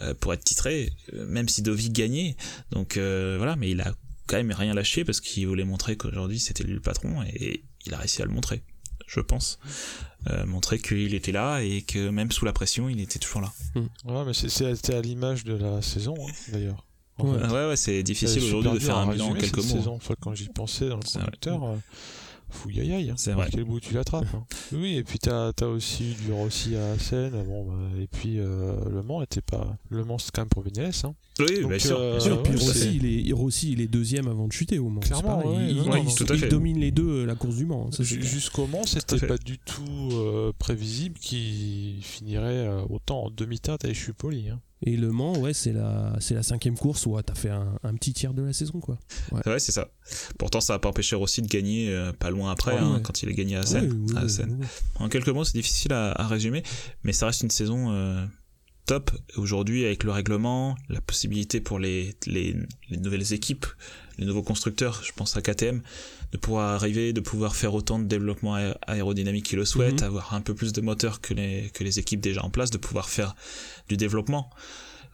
euh, mm. pour être titré, même si Dovi gagnait. Donc voilà, mais il a quand même rien lâché parce qu'il voulait montrer qu'aujourd'hui c'était lui le patron et il a réussi à le montrer, je pense. montrer qu'il était là et que même sous la pression, il était toujours là. Mm. Ouais, mais c'est à l'image de la saison hein, d'ailleurs. Ouais, ouais, c'est difficile aujourd'hui de faire un bilan en quelques mots. Saison. quand j'y pensais dans le conducteur, euh, fouillaille, hein. c'est vrai. quel bout tu l'attrapes. Hein. [laughs] oui, et puis t'as as aussi du Rossi à Seine, bon, bah, et puis euh, Le Mans était pas. Le Mans c'est quand même pour Vignales. Hein. Oui, bien sûr. Euh, puis Rossi, il est, Rossi, il est deuxième avant de chuter au Mans. Clairement, il, il, domine les deux la course du Mans. Jusqu'au Mans, c'était pas du tout prévisible qu'il finirait autant en demi-teinte avec Chupoli. Hein. Et Le Mans, ouais, c'est la, c'est la cinquième course où tu t'as fait un, petit tiers de la saison, quoi. Ouais, c'est ça. Pourtant, ça n'a pas empêché aussi de gagner euh, pas loin après, hein, quand il a gagné à Seine. En quelques mots, c'est difficile à, résumer, mais ça reste une saison euh, top. Aujourd'hui, avec le règlement, la possibilité pour les, les, les nouvelles équipes, les nouveaux constructeurs, je pense à KTM, de pouvoir arriver, de pouvoir faire autant de développement aérodynamique qu'ils le souhaitent, mhm. avoir un peu plus de moteurs que les, que les équipes déjà en place, de pouvoir faire du développement.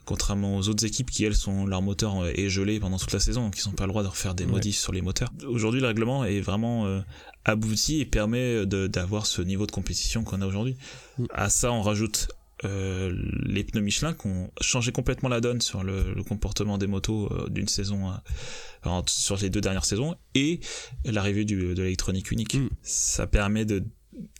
Contrairement aux autres équipes qui, elles, sont, leur moteur est gelé pendant toute la saison, qui n'ont pas le droit de refaire des modifs sur les moteurs. Aujourd'hui, le règlement est vraiment euh, abouti et permet d'avoir ce niveau de compétition qu'on a aujourd'hui. Mm. À ça, on rajoute euh, les pneus Michelin qui ont changé complètement la donne sur le, comportement des motos euh, d'une saison sur les deux dernières saisons et l'arrivée de l'électronique unique. Mm. Ça permet de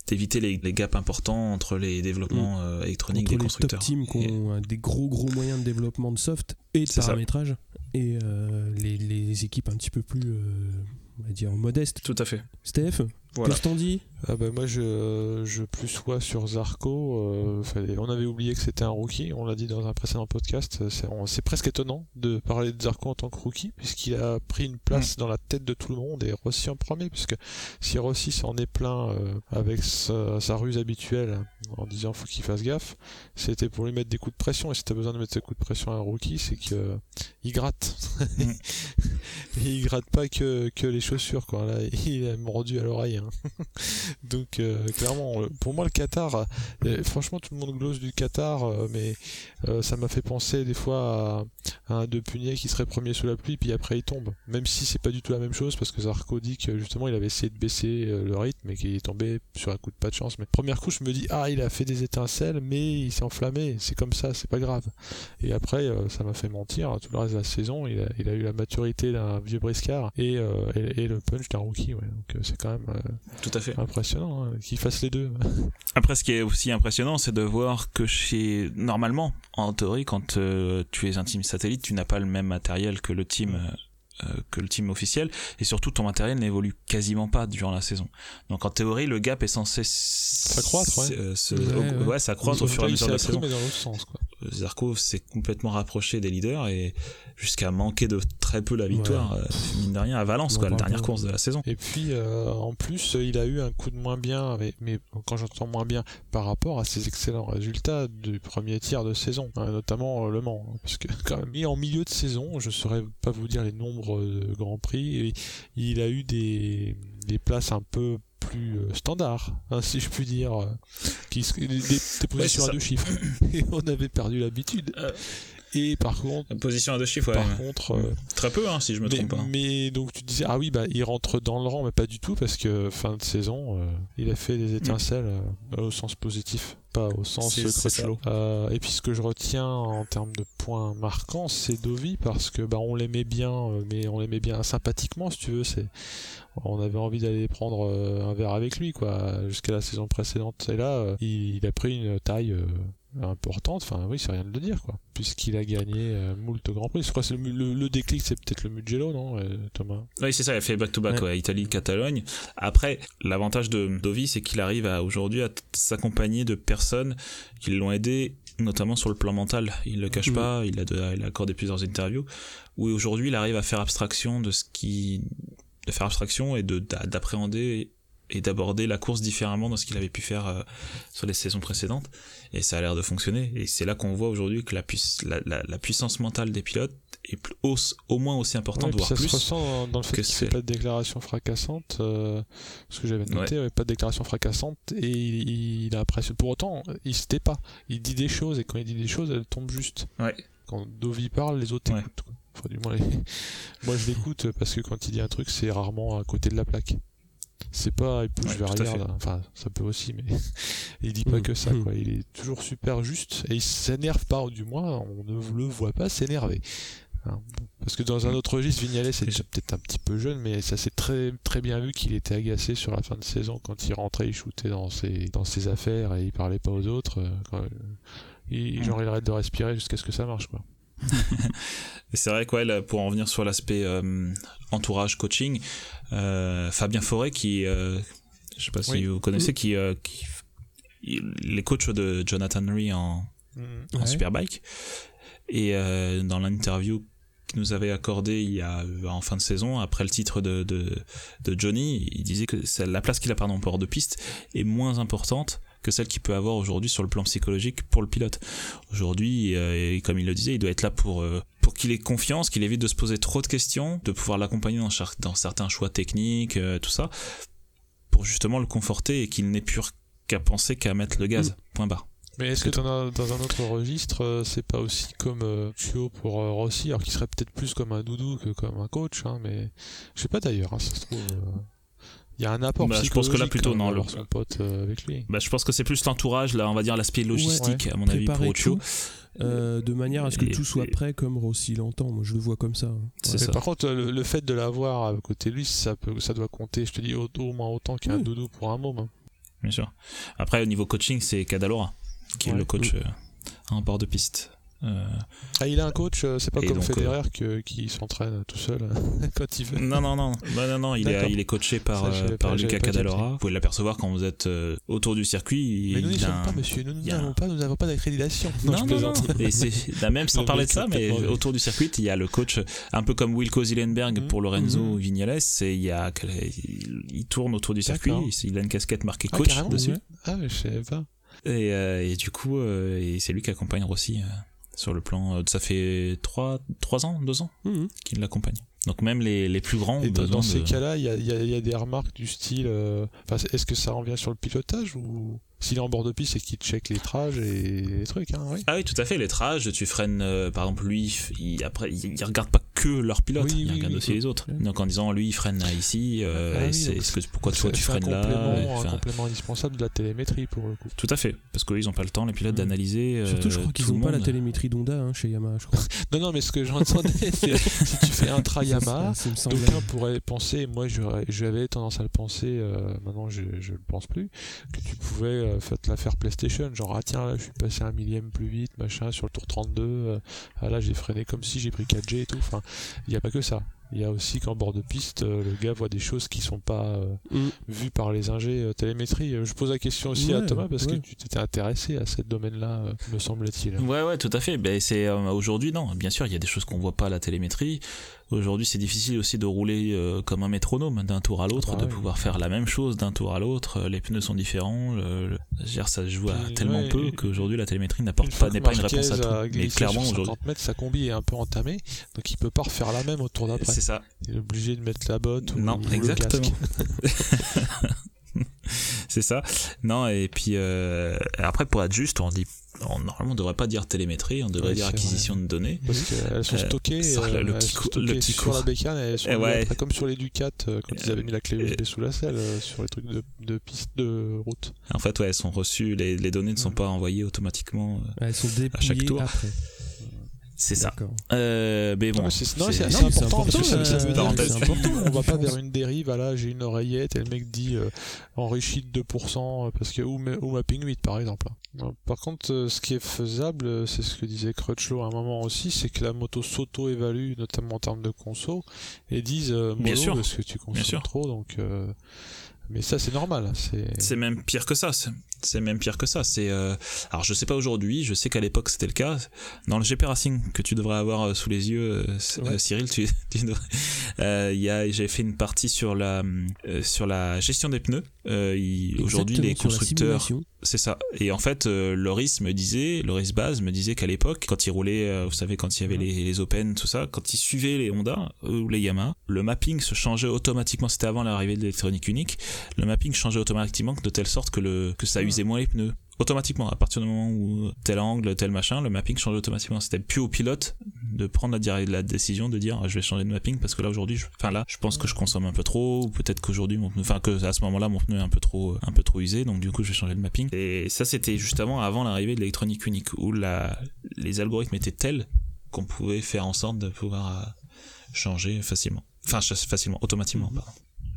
d'éviter les, gaps importants entre les développements mm. euh, électroniques des constructeurs. Les top teams qui ont des gros gros moyens de développement de soft et de paramétrage et les, les, équipes un petit peu plus on va dire modestes. Tout à fait. Steph, voilà. dit ah bah moi je, je plus sois sur Zarco. Euh, on avait oublié que c'était un rookie, on l'a dit dans un précédent podcast. C'est presque étonnant de parler de Zarco en tant que rookie, puisqu'il a pris une place mm. dans la tête de tout le monde et Rossi en premier, puisque si Rossi s'en est plein euh, avec sa, ruse habituelle en disant faut qu'il fasse gaffe, c'était pour lui mettre des coups de pression. Et si t'as besoin de mettre des coups de pression à un rookie, c'est que il gratte. Mm. [laughs] il gratte pas que, que les chaussures, quoi. Là, il est mordu à l'oreille. Hein. [laughs] Donc euh, clairement, euh, pour moi le Qatar, euh, franchement tout le monde glose du Qatar, mais ça m'a fait penser des fois à, un De Punier qui serait premier sous la pluie, puis après il tombe. Même si c'est pas du tout la même chose, parce que Zarco dit que justement il avait essayé de baisser le rythme et qu'il est tombé sur un coup de pas de chance. Mais première coup je me dis ah il a fait des étincelles, mais il s'est enflammé, c'est comme ça, c'est pas grave. Et après ça m'a fait mentir. Tout le reste de la saison, il a, eu la maturité d'un vieux briscard et, le punch d'un rookie. Donc c'est quand même Tout à fait. impressionnant hein, qu'il fasse les deux. [laughs] Après, ce qui est aussi impressionnant, c'est de voir que chez normalement, en théorie, quand euh, tu es un team satellite, tu n'as pas le même matériel que le team. euh, euh, que le team officiel et surtout ton matériel n'évolue quasiment pas durant la saison donc en théorie le gap est censé S'accroître, ouais. se- Ouais, ouais, ouais. s'accroître au fur et à mesure de la saison mais dans l'autre sens. Quoi. Zarco s'est complètement rapproché des leaders et jusqu'à manquer de très peu la victoire, euh, mine de rien, à Valence, quoi, la dernière course de la saison. Et puis euh, en plus, il a eu un coup de moins bien, avec- mais quand j'entends moins bien, par rapport à ses excellents résultats du premier tiers de saison, hein, notamment euh, Le Mans, hein, parce que quand même, et en milieu de saison, je saurais pas vous dire les nombres de grands prix, et il a eu des, des places un peu plus euh, standards, hein, si je puis dire, euh, qui des, des positions à deux chiffres. [laughs] Et on avait perdu l'habitude. Euh. Et par contre, Position à deux chiffres, ouais. par contre, euh, Très peu, hein, si je me mais, trompe pas. mais donc tu disais ah oui bah il rentre dans le rang mais pas du tout parce que fin de saison euh, il a fait des étincelles euh, au sens positif pas au sens. Crutchlow. Euh, et puis ce que je retiens en termes de points marquants c'est Dovi parce que bah on l'aimait bien euh, mais on l'aimait bien sympathiquement si tu veux c'est on avait envie d'aller prendre euh, un verre avec lui quoi jusqu'à la saison précédente et là il, il a pris une taille euh, importante, enfin oui c'est rien de le dire quoi, puisqu'il a gagné euh, moult grands prix. Je crois que le, le- le déclic c'est peut-être le Mugello non euh, Thomas? Oui, c'est ça, il a fait back-to-back, Ouais. ouais, Italie, Catalogne. Après, l'avantage de Dovi, c'est qu'il arrive à aujourd'hui à s'accompagner de personnes qui l'ont aidé, notamment sur le plan mental. Il le cache Mhm. pas, il a, de- il a accordé plusieurs interviews, où aujourd'hui il arrive à faire abstraction de ce qui. de faire abstraction et de d'a- d'appréhender et d'aborder la course différemment de ce qu'il avait pu faire euh, sur les saisons précédentes. Et ça a l'air de fonctionner. Et c'est là qu'on voit aujourd'hui que la, puiss- la, la- la puissance mentale des pilotes est plus- au, au moins aussi importante, Ouais, voire ça plus. se ressent dans, dans le fait qu'il fait c'est- pas de déclaration fracassante, euh, ce que j'avais noté, ouais, pas de déclaration fracassante, et il, il a impressionné. Pour autant, il se tait pas. Il dit des choses, et quand il dit des choses, elles tombent juste. Ouais. Quand Dovi parle, les autres écoutent. Enfin, du moins, les- [laughs] Moi, je l'écoute parce que quand il dit un truc, c'est rarement à côté de la plaque. C'est pas, il pousse Ouais, vers là. enfin, ça peut aussi, mais [laughs] il dit pas Mm. que ça, Mm. quoi. Il est toujours super juste, et il s'énerve pas, ou du moins, on ne le voit pas s'énerver. Hein. Parce que dans un autre registre, Vignales est déjà peut-être un petit peu jeune, mais ça s'est très, très bien vu qu'il était agacé sur la fin de saison quand il rentrait, il shootait dans ses, dans ses affaires et il parlait pas aux autres. euh, quand, euh, il, genre, il arrête de respirer jusqu'à ce que ça marche, quoi. C'est vrai que ouais, là, pour en revenir sur l'aspect euh, entourage coaching, euh, Fabien Forêt qui, euh, je sais pas si Oui. vous connaissez, qui, euh, qui il est coach de Jonathan Ree en, en Ouais. Superbike. Et euh, dans l'interview qu'il nous avait accordé il y a en fin de saison, après le titre de, de, de Johnny, il disait que c'est- la place qu'il a pardon, pour hors de piste est moins importante que celle qu'il peut avoir aujourd'hui sur le plan psychologique pour le pilote. Aujourd'hui, euh, comme il le disait, il doit être là pour, euh, pour qu'il ait confiance, qu'il évite de se poser trop de questions, de pouvoir l'accompagner dans, certains choix techniques, euh, tout ça, pour justement le conforter et qu'il n'ait plus qu'à penser qu'à mettre le gaz. Point barre. Mais est-ce que dans un, dans un autre registre, euh, c'est pas aussi comme euh, Chio pour euh, Rossi, alors qu'il serait peut-être plus comme un doudou que comme un coach, hein, mais je sais pas d'ailleurs, hein, ça se trouve. Il y a un apport Bah, je pense que là, plutôt, même non, le- son pote euh, avec lui. Bah, je pense que c'est plus l'entourage, là, on va dire l'aspect logistique, à mon avis, pour Ocho. tout, euh, de manière à ce que Et- tout soit et- prêt comme Rossi l'entend. Moi, je le vois comme ça. hein. Ça. par contre, le, le fait de l'avoir à côté de lui, ça, peut, ça doit compter, je te dis, au, au moins autant qu'un Oui. doudou pour un môme. hein. Bien sûr. Après, au niveau coaching, c'est Cadalora, qui est le coach euh, en bord de piste. Euh, Ah, il a un coach, euh, c'est pas Et comme donc, Federer que, qui s'entraîne tout seul euh, [laughs] quand il veut. Non, non, non, non, non, non, il, est, D'accord. il est coaché par, Ça, euh, par Luca Cadalora. Vous pouvez l'apercevoir quand vous êtes euh, autour du circuit. Mais nous n'y sommes un- pas, monsieur, nous n'avons un- pas, nous n'avons pas d'accréditation. Non, non, non. Et c'est là, [laughs] même sans Le parler de ça, mais autour du circuit, il y a le coach, un peu comme Wilco Zillenberg Mhm. pour Lorenzo Mhm. Vignales. Et il y a, il, il tourne autour du circuit. Il a une casquette marquée Ah, coach dessus. ouais. Ah, je savais pas. Et, euh, et du coup, euh, et c'est lui qui accompagne Rossi euh, sur le plan. euh, ça fait 3, trois ans, 2 ans Mhm. qu'il l'accompagne. Donc même les, les plus grands ont Et dans, besoin dans ces de- cas-là, il y a, il y a- il y a des remarques du style euh, est-ce que ça revient sur le pilotage ou s'il est en bord de piste, c'est qu'il check les trages et les trucs, hein, oui. Ah oui, tout à fait. Les trages, tu freines, euh, par exemple, lui, il, après, il, il regarde pas que leur pilote, Oui, il oui, regarde oui, aussi oui. les autres. Donc en disant lui il freine là ici, euh, Ah c'est- est-ce que pourquoi toi tu C'est un freines là complément, Enfin, un complément indispensable de la télémétrie pour le coup. Tout à fait, parce qu'ils n'ont pas le temps les pilotes Mm. d'analyser. Surtout, je euh, crois qu'ils n'ont pas la télémétrie d'Honda hein, chez Yamaha, je crois. [laughs] Non, non, mais ce que j'entendais, c'est [laughs] si tu fais un [laughs] tra Yamaha. D'aucuns pourraient penser, moi j'avais tendance à le penser, euh, maintenant je, je le pense plus, que tu pouvais euh, faire l'affaire PlayStation, genre ah tiens là je suis passé un millième plus vite, machin, sur le tour 32, euh, ah là j'ai freiné comme si j'ai pris 4G et tout, enfin il n'y a pas que ça. Il y a aussi qu'en bord de piste, euh, le gars voit des choses qui sont pas euh, Mm. vues par les ingés euh, télémétrie. Je pose la question aussi à Thomas parce ouais. que tu t'étais intéressé à ce domaine-là, me semble-t-il. Ouais, ouais, tout à fait. Ben, c'est euh, aujourd'hui, non. Bien sûr, il y a des choses qu'on voit pas à la télémétrie. Aujourd'hui, c'est difficile aussi de rouler euh, comme un métronome d'un tour à l'autre, Ah bah de pouvoir faire la même chose d'un tour à l'autre. Les pneus sont différents. Le, le- je veux dire, ça se joue à Puis, tellement ouais, peu qu'aujourd'hui, la télémétrie n'apporte pas, n'est pas une réponse à tout. Mais clairement, aujourd'hui, 50 mètres, sa combi est un peu entamée, donc il peut pas refaire la même au tour d'après. c'est ça. Il est obligé de mettre la botte ou, Non, ou le exactement. casque. [laughs] c'est ça. Non, et puis euh, après, pour être juste, on dit, on, normalement, on devrait pas dire télémétrie, on devrait dire c'est acquisition de données. Parce qu'elles sont Euh, stockées, [laughs] ça, le- euh, le petit coup- le petit sur coup. la bécane, elles sont [laughs] ouais. après, comme sur les Ducat euh, quand ils avaient mis la clé Euh, USB sous la selle euh, sur les trucs de, de piste de route. En fait, ouais, elles sont reçues, les, les données ne sont pas envoyées automatiquement. euh, Elles sont chaque tour. après. C'est ça. Euh, mais Non, bon, c'est important parce que ça, important, ça veut euh, dire parenthèse. que on va pas [laughs] vers une dérive. Ah là, j'ai une oreillette et le mec dit euh, enrichi de 2% euh, parce que ou, ma- ou mapping 8 par exemple. Par contre, euh, ce qui est faisable, c'est ce que disait Crutchlow à un moment aussi, c'est que la moto s'auto-évalue, notamment en termes de conso, et disent euh, Bien sûr. parce que tu consommes trop, donc. euh, Mais ça, c'est normal. C'est même pire que ça. C'est- même pire que ça. C'est euh, alors je sais pas aujourd'hui. Je sais qu'à l'époque c'était le cas. Dans le GP Racing que tu devrais avoir euh, sous les yeux, euh, Ouais. Cyril, tu, [laughs] tu devrais. Euh, y a, j'ai fait une partie sur la sur la gestion des pneus. Aujourd'hui les constructeurs, c'est ça. Et en fait, Loris me disait, Loris Baz me disait qu'à l'époque, quand il roulait, vous savez, quand il y avait les, les Open, tout ça, quand il suivait les Honda ou les Yamaha, le mapping se changeait automatiquement. C'était avant l'arrivée de l'électronique unique. Le mapping changeait automatiquement de telle sorte que le que ça Ah. Usait moins les pneus. Automatiquement, à partir du moment où tel angle, tel machin, le mapping changeait automatiquement. C'était plus au pilote de prendre la, la décision de dire ah, je vais changer de mapping parce que là aujourd'hui, je- enfin là, je pense que je consomme un peu trop ou peut-être qu'aujourd'hui mon pneu, enfin que à ce moment-là mon pneu est un peu trop, un peu trop usé, donc du coup je vais changer de mapping. Et ça c'était justement avant l'arrivée de l'électronique unique où la, les algorithmes étaient tels qu'on pouvait faire en sorte de pouvoir euh, changer facilement. Enfin, facilement, automatiquement, Mhm. pardon.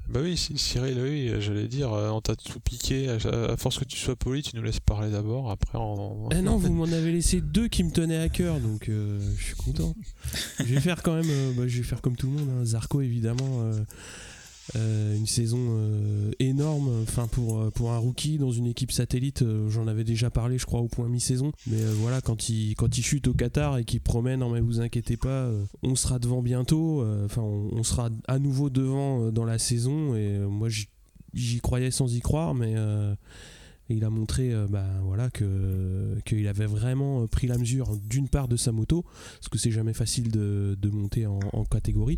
Bah oui, Cy- Cyril, oui, j'allais dire, euh, on t'a tout piqué. À, à force que tu sois poli, tu nous laisses parler d'abord. Après, on. Eh non, vous m'en avez laissé deux qui me tenaient à cœur, donc euh, je suis content. [laughs] je vais faire quand même, euh, bah, je vais faire comme tout le monde. hein. Zarco, évidemment, euh, euh, une saison euh, énorme. Enfin, pour euh, pour un rookie dans une équipe satellite, j'en avais déjà parlé, je crois, au point mi-saison. Mais voilà, quand il quand chute au Qatar et qu'il promet, non mais vous inquiétez pas, on sera devant bientôt. Enfin, on, sera à nouveau devant dans la saison. Et moi, j'y croyais sans y croire, mais il a montré euh, bah, voilà, qu'il avait vraiment euh, pris la mesure d'une part de sa moto, parce que c'est jamais facile de, monter en, catégorie,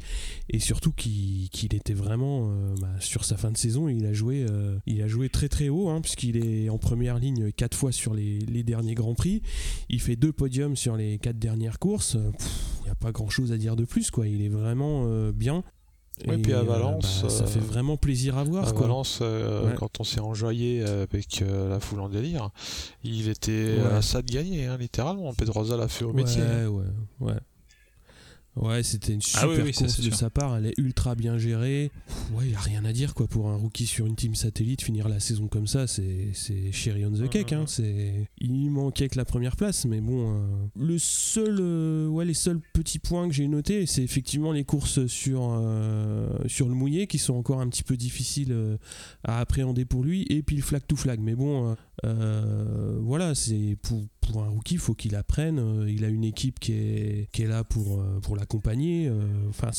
et surtout qu'il, était vraiment euh, bah, sur sa fin de saison, il a joué, il a joué très très haut, hein, puisqu'il est en première ligne quatre fois sur les, derniers Grands Prix, il fait deux podiums sur les quatre dernières courses, il n'y a pas grand chose à dire de plus, quoi. il est vraiment bien. Et, puis à euh, Valence, bah, ça euh, fait vraiment plaisir à voir. À quoi. Valence, euh, Ouais. quand on s'est enjoyé avec la foule en délire, il était Ouais. à ça de gagner, hein, littéralement. Pedrosa l'a fait au métier. Ouais, ouais, ouais. Ouais, c'était une super Ah oui, oui, ça, course de sûr. sa part. Elle est ultra bien gérée. Ouais, il a rien à dire quoi pour un rookie sur une team satellite finir la saison comme ça, c'est c'est cherry on the cake. Hein. C'est il manquait que la première place, mais bon, euh, le seul, euh, ouais, les seuls petits points que j'ai notés, c'est effectivement les courses sur euh, sur le mouillé qui sont encore un petit peu difficiles à appréhender pour lui, et puis le flag to flag. Mais bon, voilà, c'est pour, pour un rookie, il faut qu'il apprenne. Euh, il a une équipe qui est, qui est là pour, euh, pour l'accompagner. Euh, Enfin,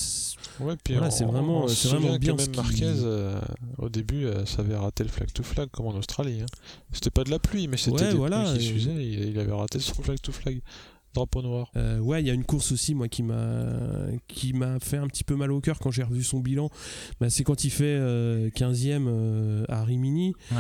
Ouais, Voilà, c'est vraiment- c'est vraiment bien même Marquez, euh, au début, euh, ça avait raté le flag to flag comme en Australie. hein. C'était pas de la pluie, mais c'était Ouais, des voilà, qui s'usaient. Il, il avait raté son flag to flag. Drapeau noir. euh, ouais, il y a une course aussi, moi, qui m'a qui m'a fait un petit peu mal au cœur quand j'ai revu son bilan. Bah, c'est quand il fait euh, 15e euh, à Rimini. Ouais.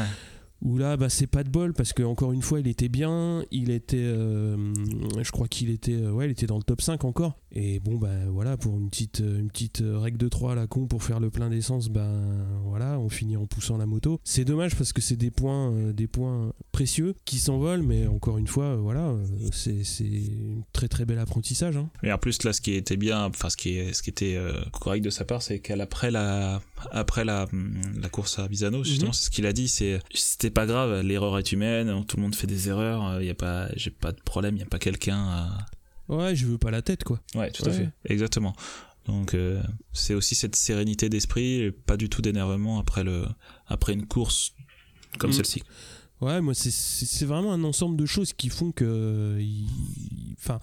Où là bah c'est pas de bol parce que encore une fois il était bien il était euh, je crois qu'il était euh, ouais il était dans le top 5 encore et bon bah voilà pour une petite une petite règle de 3 la con pour faire le plein d'essence ben voilà on finit en poussant la moto c'est dommage parce que c'est des points euh, des points précieux qui s'envolent mais encore une fois voilà c'est un très très bel apprentissage hein. mais en plus là ce qui était bien enfin ce qui ce qui était correct de sa part c'est qu'après la après la la course à Bisano justement mhm. c'est ce qu'il a dit c'est c'était pas grave, l'erreur est humaine, tout le monde fait des erreurs, il y a pas j'ai pas de problème, il y a pas quelqu'un à Ouais, je veux pas la tête quoi. Ouais, tout à fait. Exactement. Donc euh, c'est aussi cette sérénité d'esprit, pas du tout d'énervement après le après une course comme mm. celle-ci. Ouais, moi, c'est vraiment un ensemble de choses qui font que. Enfin,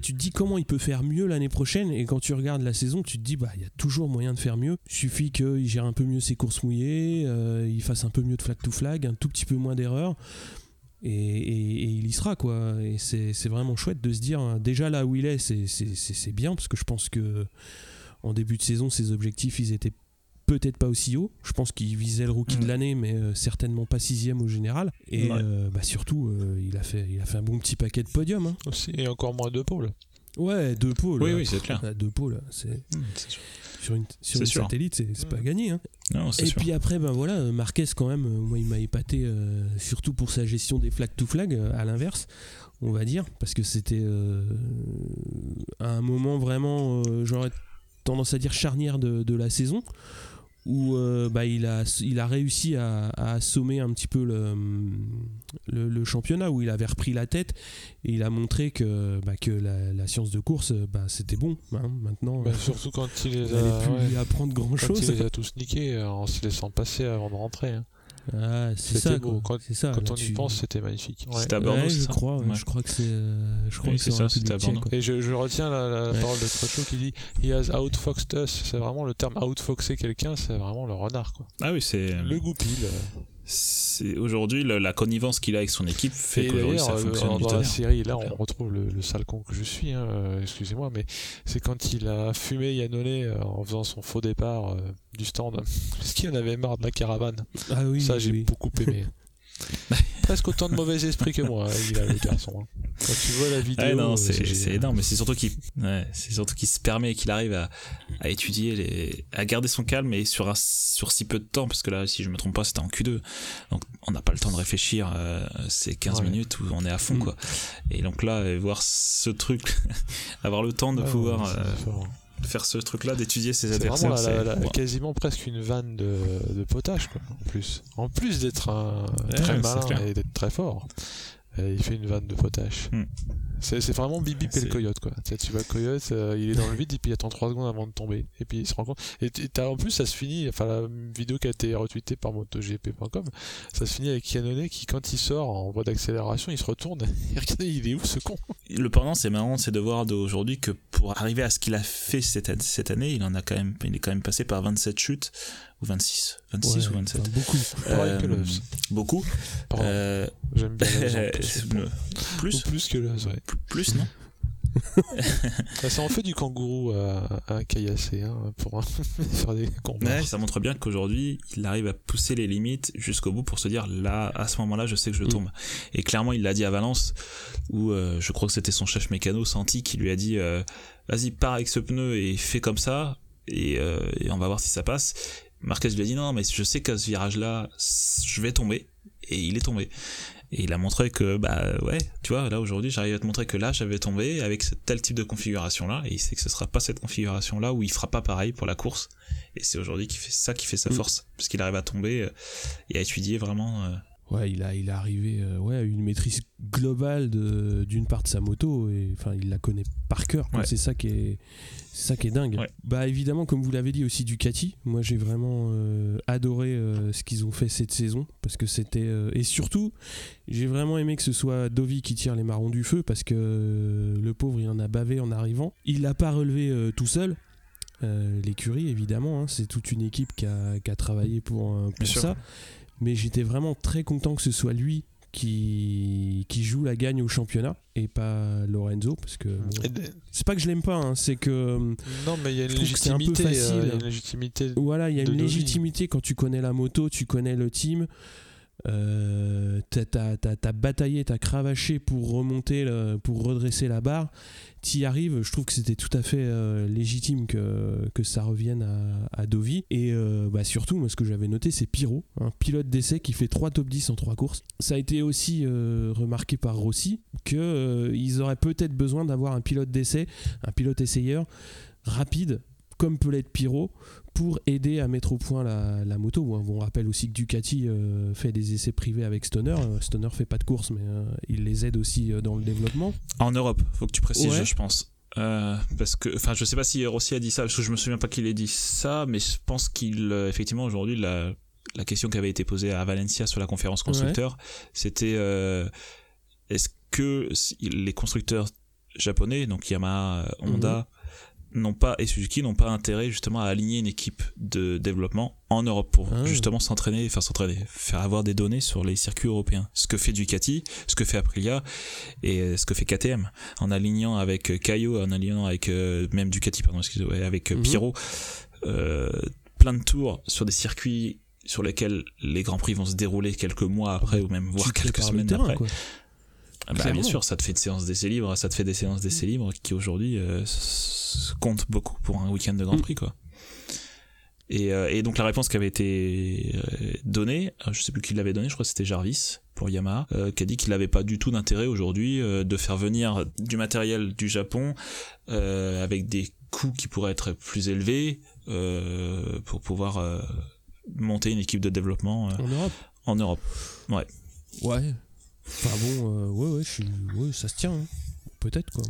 tu te dis comment il peut faire mieux l'année prochaine, et quand tu regardes la saison, tu te dis, bah, il y a toujours moyen de faire mieux. Il suffit qu'il gère un peu mieux ses courses mouillées, euh, il fasse un peu mieux de flag to flag, un tout petit peu moins d'erreurs, et, il y sera, quoi. Et c'est vraiment chouette de se dire, hein, déjà là où il est, c'est bien, parce que je pense que en début de saison, ses objectifs, ils étaient peut-être pas aussi haut. Je pense qu'il visait le rookie de mm. l'année, mais euh, certainement pas sixième au général. Et euh, bah, surtout, euh, il, a fait, il a fait un bon petit paquet de podiums. Hein. Et encore moins de pôles. Ouais, deux pôles. Oui, oui, c'est clair. deux pôles, c'est. Mm, sur une, sur une satellite, c'est pas mm. gagné. Hein. Non, et puis après, ben voilà, Marquez, quand même, moi, il m'a épaté, surtout pour sa gestion des flag to flag, à l'inverse, on va dire, parce que c'était à un moment vraiment, j'aurais tendance à dire charnière de, de la saison où euh, bah, il, a, il a réussi à, assommer un petit peu le, le, championnat, où il avait repris la tête et il a montré que, bah, que la, science de course, bah, c'était bon. Hein, maintenant, bah, surtout quand il les a, pu apprendre grand chose. il les a tous niqués euh, en se laissant passer avant de rentrer. Hein. Ah, c'est ça, beau. Quand, ça, quand on y pense, c'était magnifique. C'était à Bordeaux, je crois. Je crois que c'est. Euh, je crois que c'est ça. C'était à Bordeaux. Et je, je, retiens la, la parole de Crocho qui dit He has outfoxed us. C'est vraiment le terme outfoxer quelqu'un, c'est vraiment le renard. Quoi. Ah oui, c'est. Le goupil c'est aujourd'hui la, connivence qu'il a avec son équipe fait que ça euh, fonctionne dans la série là on retrouve le, sale con que je suis hein, euh, excusez-moi mais c'est quand il a fumé Yannone euh, en faisant son faux départ du stand. [laughs] Parce qu'il en avait marre de la caravane. Ah oui ça j'ai beaucoup aimé [laughs] [laughs] presque autant de mauvais esprit que moi, il a le garçon. Hein. Quand tu vois la vidéo, non, c'est énorme, mais c'est surtout qu'il, ouais, c'est surtout qu'il se permet, qu'il arrive à, à étudier les, à garder son calme et sur un, sur si peu de temps, parce que là, si je me trompe pas, c'était en Q2, donc on n'a pas le temps de réfléchir. Euh, c'est 15 minutes où on est à fond, mm. quoi. Et donc là, voir ce truc, [laughs] avoir le temps de pouvoir. Faire ce truc-là, d'étudier ses adversaires. C'est quasiment presque une vanne de, de potage, quoi, en plus. En plus d'être un très malin et d'être très fort, euh, il fait une vanne de potage. Hmm. C'est vraiment et le coyote quoi. Tu, tu vois coyote, euh, il est dans le vide et puis il attend 3 secondes avant de tomber. Et puis il se rend compte. Et en plus ça se finit, enfin la vidéo qui a été retweetée par MotoGP.com, ça se finit avec Yannone qui quand il sort en voie d'accélération, il se retourne [laughs] et regardez il est où ce con? Le pendant c'est marrant, c'est de voir d'aujourd'hui que pour arriver à ce qu'il a fait cette, cette année, il en a quand même, il est quand même passé par 27 chutes ou 26, 26 ou 27. beaucoup. Euh, beaucoup. Euh, J'aime bien. [laughs] plus. Que le. Ouais. Plus, non [laughs] ça en fait du kangourou à, à caillasser hein, pour [laughs] faire des combats. Ouais, ça montre bien qu'aujourd'hui, il arrive à pousser les limites jusqu'au bout pour se dire là, à ce moment-là, je sais que je mm. tombe. Et clairement, il l'a dit à Valence, où euh, je crois que c'était son chef mécano, Santi, qui lui a dit euh, vas-y, pars avec ce pneu et fais comme ça, et, euh, et on va voir si ça passe. Marquez lui a dit non, mais je sais qu'à ce virage-là, je vais tomber. Et il est tombé. Et il a montré que, bah ouais, tu vois, là aujourd'hui, j'arrive à te montrer que là, j'avais tombé avec tel type de configuration-là. Et il sait que ce sera pas cette configuration-là où il fera pas pareil pour la course. Et c'est aujourd'hui qui fait ça qui fait sa mm. force. Parce qu'il arrive à tomber euh, et à étudier vraiment. Ouais, il a, il est arrivé euh, ouais, à une maîtrise globale d'une part de sa moto. Et enfin, il la connaît par cœur. C'est ça qui est c'est ça qui est dingue. Bah évidemment, comme vous l'avez dit aussi Ducati, moi j'ai vraiment euh, adoré euh, ce qu'ils ont fait cette saison parce que c'était et surtout j'ai vraiment aimé que ce soit Dovi qui tire les marrons du feu parce que le pauvre il en a bavé en arrivant. Il l'a pas relevé tout seul. L'écurie évidemment, hein, c'est toute une équipe qui a, qui a travaillé pour, pour ça. Mais j'étais vraiment très content que ce soit lui qui, qui joue la gagne au championnat et pas Lorenzo parce que c'est pas que je l'aime pas hein, c'est que non mais il y a une légitimité, euh, une légitimité voilà il y a une légitimité quand tu connais la moto tu connais le team Euh, t'as bataillé, t'as cravaché pour remonter, pour redresser la barre. T'y arrives, je trouve que c'était tout à fait euh, légitime que, ça revienne à, Dovi. Et euh, bah surtout, moi, ce que j'avais noté, c'est Pyro, un pilote d'essai qui fait 3 top 10 en 3 courses. Ça a été aussi remarqué par Rossi qu'ils auraient peut-être besoin d'avoir un pilote d'essai, un pilote essayeur rapide, comme peut l'être Pyro, pour aider à mettre au point la, moto. On rappelle aussi que Ducati euh, fait des essais privés avec Stoner. Euh, Stoner fait pas de course, mais euh, il les aide aussi dans le développement. En Europe, faut que tu précises, je pense. parce que, enfin, je sais pas si Rossi a dit ça, parce que je me souviens pas qu'il ait dit ça, mais je pense qu'il, effectivement, aujourd'hui, la, la, question qui avait été posée à Valencia sur la conférence constructeur, c'était est-ce que les constructeurs japonais, donc Yamaha, Honda, mhm n'ont pas et Suzuki n'ont pas intérêt justement à aligner une équipe de développement en Europe pour ah. justement s'entraîner, enfin s'entraîner, faire avoir des données sur les circuits européens. Ce que fait Ducati, ce que fait Aprilia et ce que fait KTM en alignant avec Caio, en alignant avec euh, même Ducati pardon, excusez-moi, avec mhm. Pyro, euh, plein de tours sur des circuits sur lesquels les grands prix vont se dérouler quelques mois après ou même voire quelques semaines après. Ah bah, bien sûr, ça te fait des séances d'essai libre, ça te fait des séances d'essai libre qui aujourd'hui euh, comptent beaucoup pour un week-end de Grand mm. Prix, quoi. Et, euh, et, donc la réponse qui avait été euh, donnée, je sais plus qui l'avait donnée, je crois que c'était Jarvis pour Yamaha, qui a dit qu'il n'avait pas du tout d'intérêt aujourd'hui de faire venir du matériel du Japon avec des coûts qui pourraient être plus élevés pour pouvoir monter une équipe de développement en Europe. En Europe, ouais. Ouais, Enfin bon, euh, ouais, ouais, je suis, ouais, ça se tient. Hein. Peut-être quoi.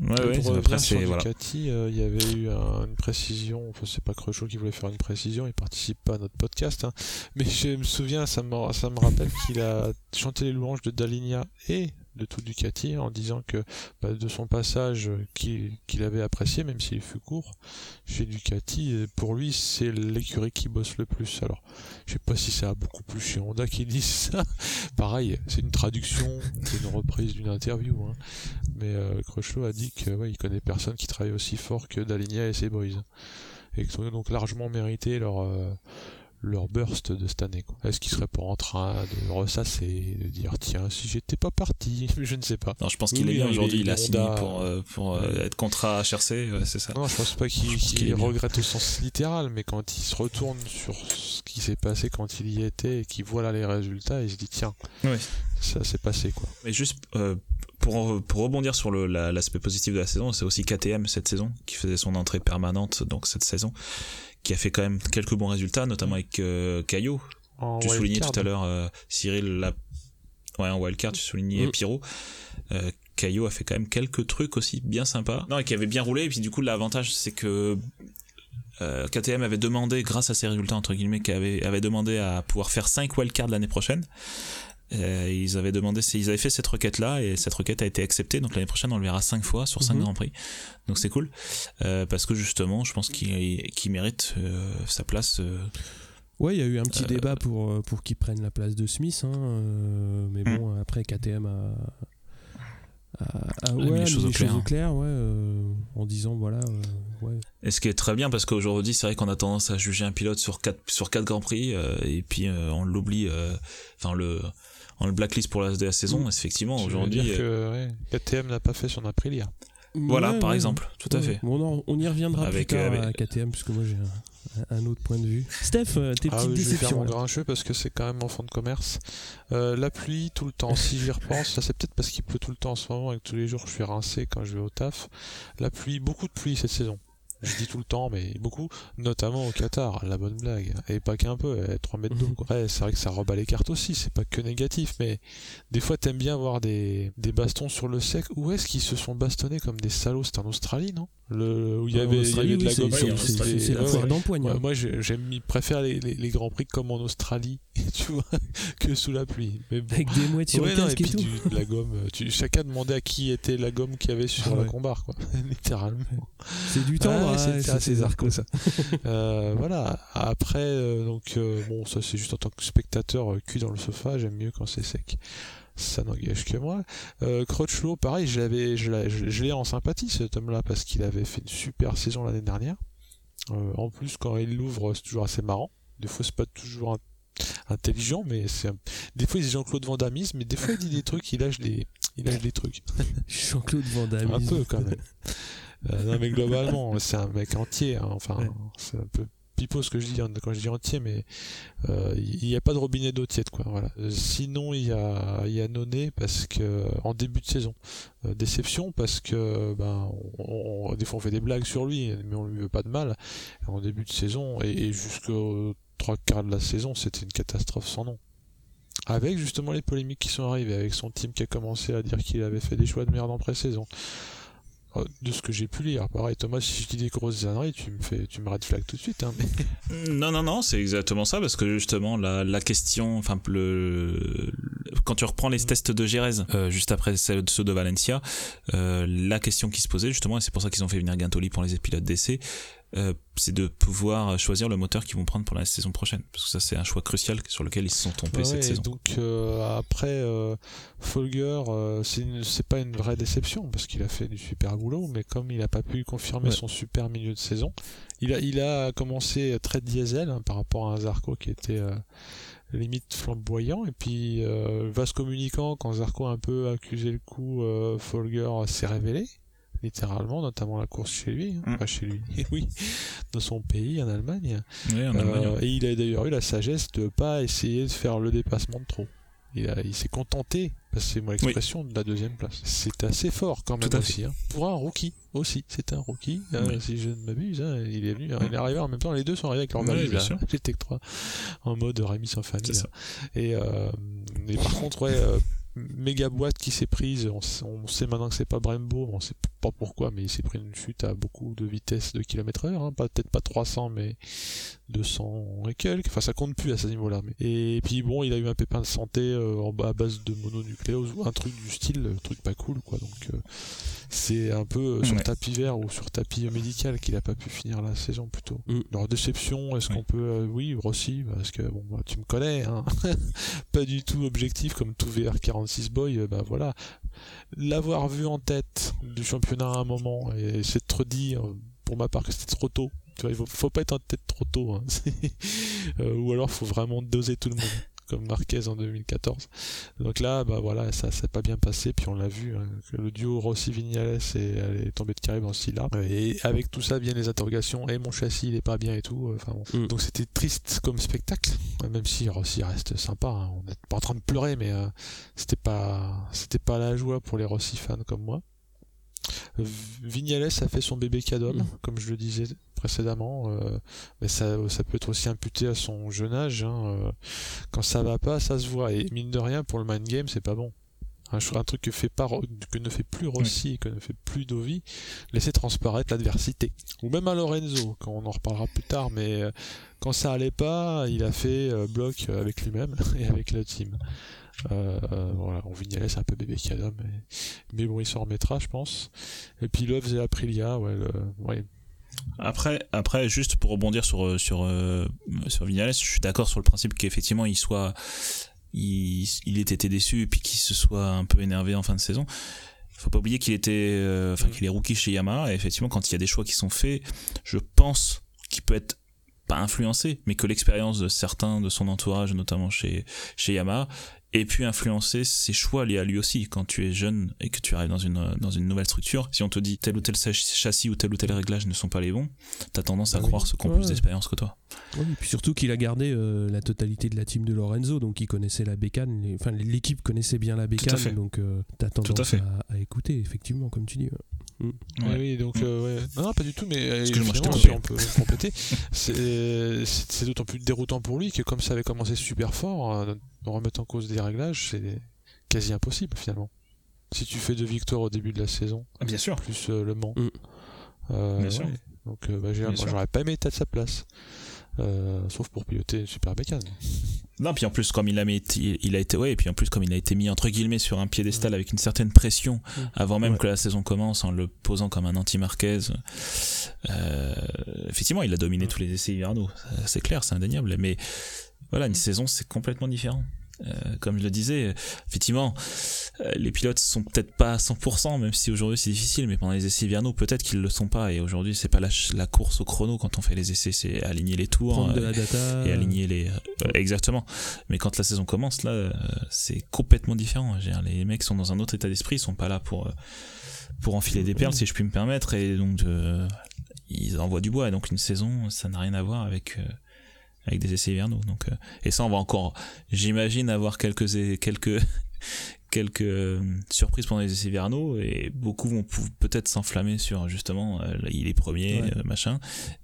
Ouais, ouais, après, c'est. Voilà. Ducati, euh, il y avait eu une précision, enfin, c'est pas Crechot qui voulait faire une précision, il participe pas à notre podcast, hein. mais je me souviens, ça me, ça me rappelle qu'il a chanté les louanges de Dalinia et de tout Ducati en disant que bah, de son passage qu'il avait apprécié, même s'il fut court, chez Ducati, pour lui c'est l'écurie qui bosse le plus. Alors, je sais pas si ça a beaucoup plus chez Honda qui [laughs] dit ça. Pareil, c'est une traduction, c'est une reprise d'une interview. Hein. Mais euh, a dit que ouais, connaît personne qui travaille aussi fort que Dalinia et ses boys. Et qu'ils ont donc largement mérité leur, euh, leur burst de cette année. Est-ce qu'ils seraient pas en train de ressasser, de dire tiens si j'étais pas parti, [laughs] je ne sais pas. Non, je pense qu'il est bien aujourd'hui, il, a signé pour, euh, pour euh, être contrat HRC, c'est ça. Non, je pense pas qu'il regrette au sens littéral, mais quand il se retourne sur ce qui s'est passé quand il y était et qu'il voit là les résultats, il se dit tiens, ça s'est passé quoi. Mais juste euh, pour, pour, rebondir sur l'aspect positif de la saison, c'est aussi KTM cette saison qui faisait son entrée permanente donc cette saison qui a fait quand même quelques bons résultats, notamment avec euh, Caillot. tu soulignais tout à l'heure euh, Cyril la... ouais, en wildcard, tu soulignais mm. Pyro. Euh, Caillot a fait quand même quelques trucs aussi bien sympas. Non, et qui avait bien roulé. Et puis du coup, l'avantage, c'est que euh, KTM avait demandé, grâce à ses résultats entre guillemets, avait, avait demandé à pouvoir faire 5 wildcards l'année prochaine. Euh, ils avaient demandé, ils avaient fait cette requête là et cette requête a été acceptée. Donc l'année prochaine, on le verra cinq fois sur cinq mhm. grands prix. Donc c'est cool euh, parce que justement, je pense qu'il mérite euh, sa place. Ouais, il y a eu un petit débat pour pour qu'il prenne la place de Smith, hein, mais bon, après KTM a, a, mis les choses, au, clair. en disant voilà. Ouais. Et ce qui est très bien parce qu'aujourd'hui, c'est vrai qu'on a tendance à juger un pilote sur quatre sur quatre grands prix et puis on l'oublie, enfin le en le blacklist pour la, de la saison. Mm. Effectivement, aujourd'hui. dire que KTM n'a pas fait son Aprilia. Voilà, par exemple, tout à fait. Bon, on y reviendra avec, plus tard euh, à KTM, parce que moi j'ai un, autre point de vue. Steph, euh, tes ah, petites déceptions. Je vais faire mon grincheux parce que c'est quand même mon fond de commerce. Euh, la pluie, tout le temps, si j'y repense, ça c'est peut-être parce qu'il pleut tout le temps en ce moment et que tous les jours je suis rincé quand je vais au taf. La pluie, beaucoup de pluie cette saison je dis tout le temps, mais beaucoup, notamment au Qatar, la bonne blague, et pas qu'un peu, 3 mètres d'eau. Ouais, c'est vrai que ça rebat les cartes aussi, c'est pas que négatif, mais des fois t'aimes bien voir des, des bastons sur le sec. Où est-ce qu'ils se sont bastonnés comme des salauds? C'était en Australie, non? Le, Où il y avait, de la gomme. C'est la foire d'empoigne. Hein. moi, j'aime, préfère les, les, grands prix comme en Australie, [laughs] tu vois, que sous la pluie. Mais Avec des mouettes sur le casque et, tout. de la gomme. Tu, chacun demandait à qui était la gomme qu'il y avait sur la combar, quoi. [laughs] Littéralement. C'est du temps assez arco ça. [laughs] Euh, voilà. Après, euh, donc euh, bon, ça c'est juste en tant que spectateur cuit dans le sofa. J'aime mieux quand c'est sec. Ça n'engage que moi. Crutchlow, pareil, je l'avais, je l'ai en sympathie cet homme-là parce qu'il avait fait une super saison l'année dernière. en plus, quand il l'ouvre, c'est toujours assez marrant. Des fois, c'est pas toujours intelligent, mais c'est des fois il dit Jean-Claude Van mais des fois il dit des trucs, il lâche des, il lâche des trucs. [laughs] Jean-Claude Van Un peu quand même. [laughs] Euh, non mais globalement, [laughs] c'est un mec entier. Hein, enfin, c'est un peu pipeau ce que je dis hein, quand je dis entier, mais euh, il n'y a pas de robinet d'eau tiède quoi. Voilà. Sinon il y a il y a Noné parce que en début de saison euh, déception parce que ben on, des fois on fait des blagues sur lui, mais on lui veut pas de mal. En début de saison et, et jusqu'au trois quarts de la saison, c'était une catastrophe sans nom. Avec justement les polémiques qui sont arrivées, avec son team qui a commencé à dire qu'il avait fait des choix de merde en pré-saison. Euh, de ce que j'ai pu lire. Pareil, Thomas, si je dis des grosses âneries, tu me fais, tu me red flag tout de suite. Hein, [laughs] non, non, non, c'est exactement ça, parce que justement, la, la question, enfin, le, quand tu reprends les tests de Jerez, euh, juste après ceux de Valencia, euh, la question qui se posait, justement, et c'est pour ça qu'ils ont fait venir Gintoli pour les pilotes d'essai, euh, c'est de pouvoir choisir le moteur qu'ils vont prendre pour la saison prochaine. Parce que ça, c'est un choix crucial sur lequel ils se sont trompés cette saison. Donc, euh, après, euh, Folger, c'est pas une vraie déception parce qu'il a fait du super boulot, mais comme il n'a pas pu confirmer son super milieu de saison, il a, il a commencé très diesel hein, par rapport à un Zarco qui était limite flamboyant. Et puis, vaste communicant, quand Zarco a un peu accusé le coup, Folger s'est révélé littéralement, notamment la course chez lui, hein. mm. pas chez lui, [laughs] oui, dans son pays, en Allemagne. Euh, et il a d'ailleurs eu la sagesse de pas essayer de faire le dépassement de trop. Il, il s'est contenté, c'est moi l'expression, de la deuxième place. C'est assez fort quand même aussi. Hein. Pour un rookie aussi, c'est un rookie, hein, si je ne m'abuse. il est venu, il est arrivé en même temps, les deux sont arrivés avec leur valise. J'étais que trois en mode Rémi sans famille. Et, euh, et par contre, ouais, euh, méga boîte qui s'est prise. On, sait maintenant que c'est pas Brembo, on sait pas pourquoi, mais il s'est pris une chute à beaucoup de vitesse de kilomètres heure, hein. peut-être pas 300, mais 200 et quelques. Enfin, ça compte plus à ce niveau-là. Mais... Et puis bon, il a eu un pépin de santé euh, à base de mononucléose ou un truc du style, un truc pas cool, quoi. Donc euh, c'est un peu euh, sur tapis vert ou sur tapis médical qu'il a pas pu finir la saison plutôt. Mm. Leur déception, est-ce qu'on peut, oui, Rossi, parce que bon, bah, tu me connais, hein. [laughs] pas du tout objectif comme tout VR46 boy, bah voilà. L'avoir vu en tête du championnat à un moment et s'être dit, pour ma part, que c'était trop tôt tu vois, il faut, faut pas être en tête trop tôt. Hein. [laughs] euh, ou alors, faut vraiment doser tout le monde, comme Marquez en 2014. Donc là, bah voilà, ça s'est pas bien passé. Puis on l'a vu, hein, que le duo Rossi-Vignales est, est tombé de carré aussi là. Et avec tout ça viennent les interrogations. Et mon châssis, il est pas bien et tout. Enfin bon. Mm. Donc c'était triste comme spectacle, même si Rossi reste sympa. Hein. On n'est pas en train de pleurer, mais euh, c'était pas, c'était pas la joie pour les Rossi fans comme moi. Vignales a fait son bébé cadeau, mm. comme je le disais précédemment, euh, mais ça, ça peut être aussi imputé à son jeune âge. Hein, euh, quand ça va pas, ça se voit. Et mine de rien, pour le mind game, c'est pas bon. Un, un truc que, fait pas, que ne fait plus Rossi que ne fait plus Dovi, laisser transparaître l'adversité. Ou même à Lorenzo, quand on en reparlera plus tard, mais euh, quand ça allait pas, il a fait bloc avec lui-même [laughs] et avec la team. Euh, voilà, on Vignales c'est un peu bébé Cadom, mais, mais bon, il s'en remettra, je pense. Et puis Loves et Aprilia, ouais, ouais. Après, après, juste pour rebondir sur sur euh, sur Vignales, je suis d'accord sur le principe qu'effectivement il soit, il, il ait été déçu et puis qu'il se soit un peu énervé en fin de saison. Faut pas oublier qu'il était, euh, enfin qu'il est rookie chez Yamaha. Et effectivement, quand il y a des choix qui sont faits, je pense qu'il peut être pas influencé, mais que l'expérience de certains de son entourage, notamment chez chez Yamaha, et puis influencer ses choix liés à lui aussi. Quand tu es jeune et que tu arrives dans une, dans une nouvelle structure, si on te dit tel ou tel châssis ou tel ou tel réglage ne sont pas les bons, t'as tendance à ah croire ceux qui ont plus d'expérience que toi. Oui, et puis surtout qu'il a gardé euh, la totalité de la team de Lorenzo, donc il connaissait la bécane, enfin l'équipe connaissait bien la bécane, donc euh, t'as tendance à, à, écouter, effectivement, comme tu dis. Mm. Oui, donc euh, ouais. non, pas du tout, mais si on peut compléter. [laughs] C'est d'autant plus déroutant pour lui que comme ça avait commencé super fort, de remettre en cause des réglages, c'est quasi impossible finalement. Si tu fais deux victoires au début de la saison, ah, bien sûr, plus le Mans, mm. euh, donc bah, j'aurais pas aimé être à sa place. Euh, sauf pour piloter une super bécane. Non, puis en plus comme il a, mis, il a été ouais, et puis en plus comme il a été mis entre guillemets sur un piédestal avec une certaine pression avant même que la saison commence en le posant comme un anti-Marquez. Euh, effectivement, il a dominé tous les essais hivernaux, c'est clair, c'est indéniable. Mais voilà, une saison c'est complètement différent. Euh, comme je le disais, effectivement, euh, les pilotes sont peut-être pas à 100%, même si aujourd'hui c'est difficile, mais pendant les essais hivernaux, peut-être qu'ils le sont pas. Et aujourd'hui, c'est pas la, la, course au chrono quand on fait les essais, c'est aligner les tours data. et aligner les. exactement. Mais quand la saison commence, là, c'est complètement différent. Les mecs sont dans un autre état d'esprit, ils sont pas là pour pour enfiler des perles, si je puis me permettre, et donc ils envoient du bois. Et donc une saison, ça n'a rien à voir avec avec des essais hivernaux. Donc, euh, et ça, on va encore, j'imagine, avoir quelques, quelques, [laughs] quelques euh, surprises pendant les essais hivernaux et beaucoup vont peut-être s'enflammer sur justement, euh, il est premier, machin,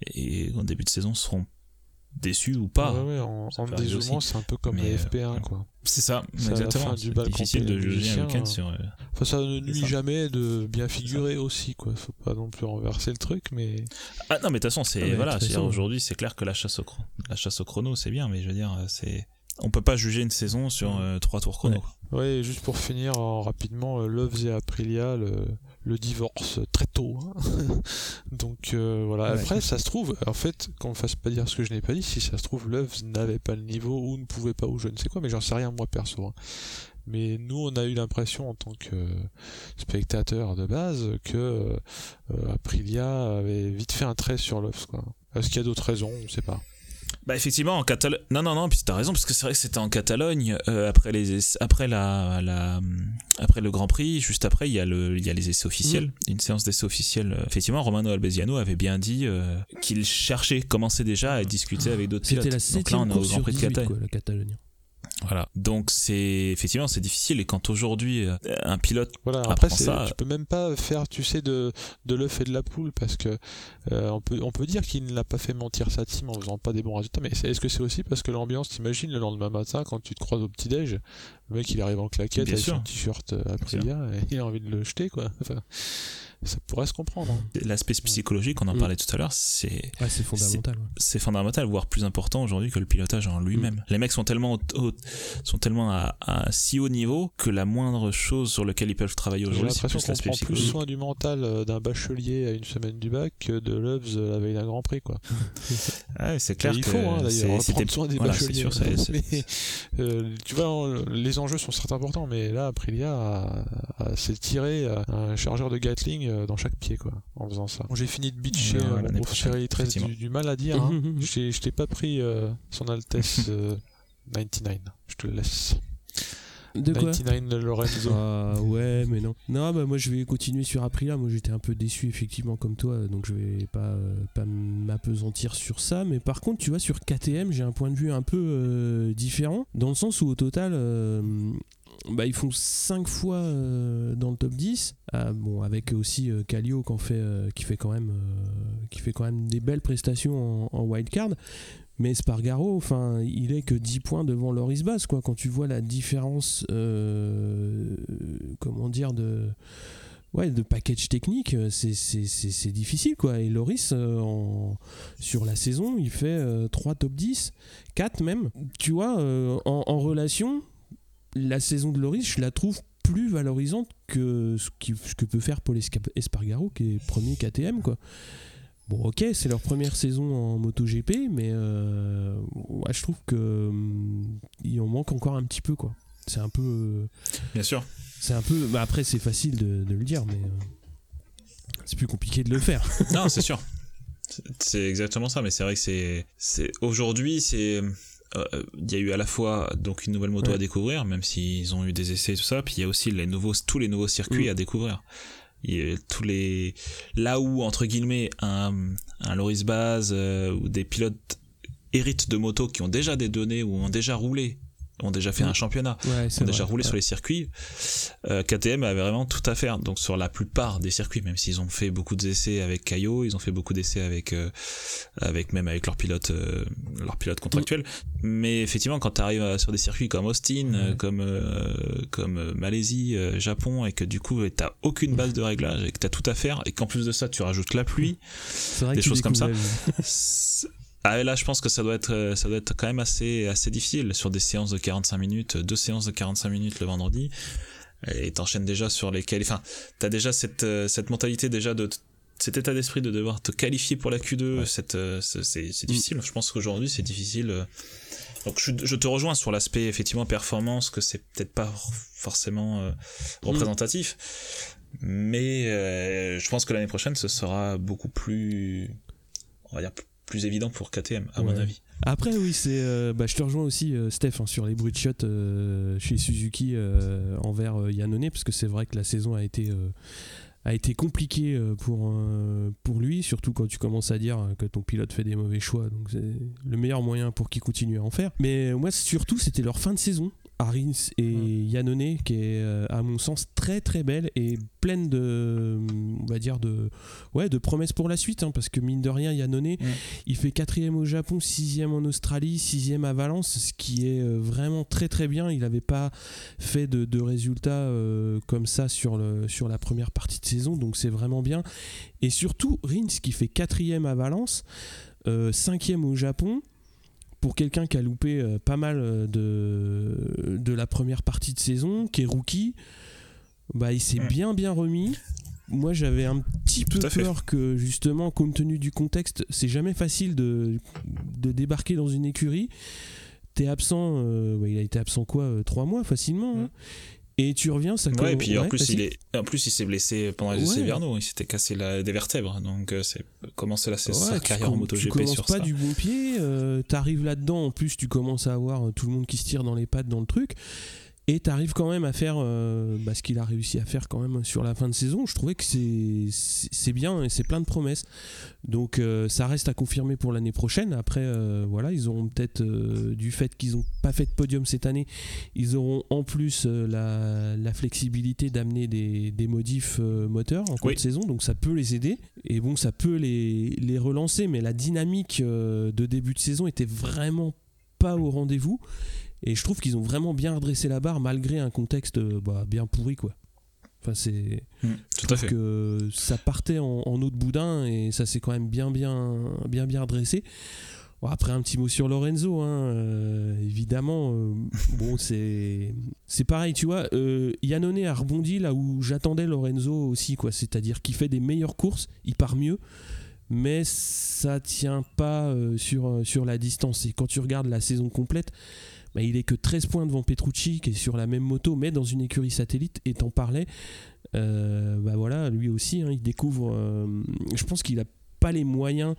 et en début de saison seront déçus ou pas. Ouais, ouais, en, en dézoomant, c'est un peu comme les FP1, quoi. C'est ça, exactement. C'est difficile de juger un week-end sur. Euh, enfin, ça ne nuit jamais de bien figurer aussi, quoi. Faut pas non plus renverser le truc, mais. Ah non, mais de toute façon, c'est. Ah, voilà, aujourd'hui, c'est clair que la chasse au, la chasse au chrono, c'est bien, mais je veux dire, c'est. On peut pas juger une saison sur euh, trois tours chrono. Ouais. juste pour finir rapidement, euh, Loves et Aprilia, le le divorce très tôt. Hein. [laughs] Donc euh, voilà. Après, ça se trouve, en fait, qu'on me fasse pas dire ce que je n'ai pas dit, si ça se trouve, Love n'avait pas le niveau ou ne pouvait pas ou je ne sais quoi, mais j'en sais rien moi perso. Hein. Mais nous, on a eu l'impression en tant que spectateur de base que euh, Aprilia avait vite fait un trait sur. Quoi. Est-ce qu'il y a d'autres raisons? On ne sait pas. Bah effectivement en Catalogne. Non non non, puis t'as raison parce que c'est vrai que c'était en Catalogne euh, après les après la, la après le Grand Prix, juste après il y a le il y a les essais officiels, mm. une séance d'essais officiels. Euh, effectivement, Romano Albesiano avait bien dit euh, qu'il cherchait, commençait déjà à discuter avec d'autres pilotes. C'était la septième Donc là, on est au Grand Prix de Catalogne. la Catalogne. Voilà. Donc c'est effectivement c'est difficile. Et quand aujourd'hui euh, un pilote voilà. après ça, tu peux même pas faire tu sais de de l'œuf et de la poule parce que euh, on peut on peut dire qu'il ne l'a pas fait mentir sa team en faisant pas des bons résultats. Mais est-ce que c'est aussi parce que l'ambiance t'imagines le lendemain matin quand tu te croises au petit déj le mec il arrive en claquette avec son t-shirt euh, Aprilia et il a envie de le jeter quoi. Enfin, ça pourrait se comprendre. Hein. L'aspect psychologique, on en mm. parlait tout à l'heure, c'est c'est fondamental. C'est fondamental, voire plus important aujourd'hui que le pilotage en lui-même. Mm. Les mecs sont tellement sont tellement à, si haut niveau que la moindre chose sur laquelle ils peuvent travailler aujourd'hui, c'est plus l'aspect psychologique. plus soin du mental euh, d'un bachelier à une semaine du bac que de Loves la veille d'un Grand Prix, quoi. [laughs] ah, c'est clair. il faut hein, d'ailleurs prendre soin des bacheliers. [laughs] Euh, tu vois, les enjeux sont certes importants, mais là, Aprilia s'est tiré un chargeur de Gatling euh, dans chaque pied quoi en faisant ça. Bon, j'ai fini de bitcher euh, mon pauvre chéri 13 du, du, mal à dire. Hein. [laughs] je t'ai pas pris euh, son Altesse [laughs] 99. Je te le laisse. De quoi 99 Lorenzo. Ah ouais, mais non. Non, bah moi je vais continuer sur Aprilia. Moi j'étais un peu déçu effectivement comme toi, donc je vais pas, pas m'apesantir sur ça. Mais par contre, tu vois, sur KTM, j'ai un point de vue un peu différent, dans le sens où au total, bah, ils font 5 fois euh, dans le top 10. Ah, bon, avec aussi euh, Calio qui, fait, euh, qui, fait quand même, qui fait quand même des belles prestations en, wildcard. Mais Spargaro, enfin, il est que 10 points devant Loris Bass, quoi. Quand tu vois la différence, comment dire, de, ouais, de package technique, c'est difficile, quoi. Et Loris, sur la saison, il fait 3 top 10, 4 même. Tu vois, en, en relation, la saison de Loris, je la trouve plus valorisante que ce, que peut faire Paul Espargaro, qui est premier KTM. Quoi. Bon, ok, c'est leur première saison en MotoGP, mais euh, je trouve que hum, il en manque encore un petit peu. quoi. C'est un peu. Euh, Bien sûr. C'est un peu. Bah après, c'est facile de, le dire, mais euh, c'est plus compliqué de le faire. non, c'est sûr. C'est exactement ça, mais c'est vrai que c'est. Aujourd'hui, c'est il y a eu à la fois donc une nouvelle moto à découvrir, même s'ils ont eu des essais et tout ça, puis il y a aussi les nouveaux, tous les nouveaux circuits mm. à découvrir. Il tous les là où entre guillemets un, un Loris Baz euh, ou des pilotes héritent de motos qui ont déjà des données ou ont déjà roulé ont déjà fait un championnat, ont déjà roulé sur les circuits. Euh, KTM avait vraiment tout à faire. Donc sur la plupart des circuits, même s'ils ont fait beaucoup d'essais avec Caillot, ils ont fait beaucoup d'essais avec, euh, avec même avec leur pilote, euh, leur pilote contractuel. Mais effectivement, quand tu arrives sur des circuits comme Austin, comme comme Malaisie, Japon, et que du coup t'as aucune base de réglage et que t'as tout à faire, et qu'en plus de ça tu rajoutes la pluie, des choses comme ça. [laughs] Ah, là, je pense que ça doit être, euh, ça doit être quand même assez, assez difficile sur des séances de 45 minutes, deux séances de 45 minutes le vendredi, et t'enchaînes déjà sur lesquelles, enfin, t'as déjà cette, euh, cette mentalité déjà de cet état d'esprit de devoir te qualifier pour la Q2, cette, c'est, mm. difficile. Je pense qu'aujourd'hui, c'est difficile. Donc je, je, te rejoins sur l'aspect effectivement performance, que c'est peut-être pas forcément mm. représentatif. Mais je pense que l'année prochaine, ce sera beaucoup plus, on va dire, plus évident pour KTM, à mon avis. Après, oui, c'est. Euh, bah, je te rejoins aussi, euh, Steph, hein, sur les bruits de shot euh, chez Suzuki envers Yannone, parce que c'est vrai que la saison a été a été compliquée pour, pour lui, surtout quand tu commences à dire que ton pilote fait des mauvais choix. Donc c'est le meilleur moyen pour qu'il continue à en faire. Mais moi, surtout, c'était leur fin de saison. Rins et Yannone qui est euh, à mon sens très très belle et pleine de on va dire de ouais de promesses pour la suite hein, parce que mine de rien Yannone il fait quatrième au Japon sixième en Australie sixième à Valence ce qui est euh, vraiment très très bien. Il n'avait pas fait de, résultats euh, comme ça sur, le, sur la première partie de saison donc c'est vraiment bien. Et surtout Rins qui fait quatrième à Valence cinquième au Japon pour quelqu'un qui a loupé euh, pas mal euh, de, de la première partie de saison, qui est rookie, bah, il s'est bien bien remis. Moi j'avais un petit peu peur que justement, compte tenu du contexte, c'est jamais facile de, de, débarquer dans une écurie. T'es absent, euh, bah, il a été absent quoi, trois mois facilement. Hein. Et tu reviens, ça Ouais, et puis en, plus, il est... en plus, il s'est blessé pendant les essais Verno, il s'était cassé la... des vertèbres. Donc, euh, c'est commencer la sa carrière en MotoGP tu commences pas du bon pied, euh, t'arrives là-dedans, en plus, tu commences à avoir euh, tout le monde qui se tire dans les pattes dans le truc et tu arrives quand même à faire euh, bah, ce qu'il a réussi à faire quand même sur la fin de saison. Je trouvais que c'est bien et c'est plein de promesses. Donc euh, ça reste à confirmer pour l'année prochaine. Après, euh, voilà, ils auront peut-être, du fait qu'ils n'ont pas fait de podium cette année, ils auront en plus la, flexibilité d'amener des, modifs moteurs en cours de saison. Donc ça peut les aider. Et bon, ça peut les, les relancer. Mais la dynamique de début de saison était vraiment pas au rendez-vous. Et je trouve qu'ils ont vraiment bien redressé la barre malgré un contexte euh, bah, bien pourri, quoi. Enfin, c'est. Mmh, tout à fait. que ça partait en, en, eau de boudin et ça s'est quand même bien, bien, bien, bien redressé. Bon, après, un petit mot sur Lorenzo, hein, euh, évidemment. Euh, bon, c'est. C'est pareil, tu vois. Yannone a rebondi là où j'attendais Lorenzo aussi, quoi. C'est-à-dire qu'il fait des meilleures courses, il part mieux mais ça tient pas sur, sur la distance. Et quand tu regardes la saison complète, bah, il est que 13 points devant Petrucci qui est sur la même moto mais dans une écurie satellite et t'en parlais. Euh, bah voilà lui aussi hein, il découvre euh, je pense qu'il a pas les moyens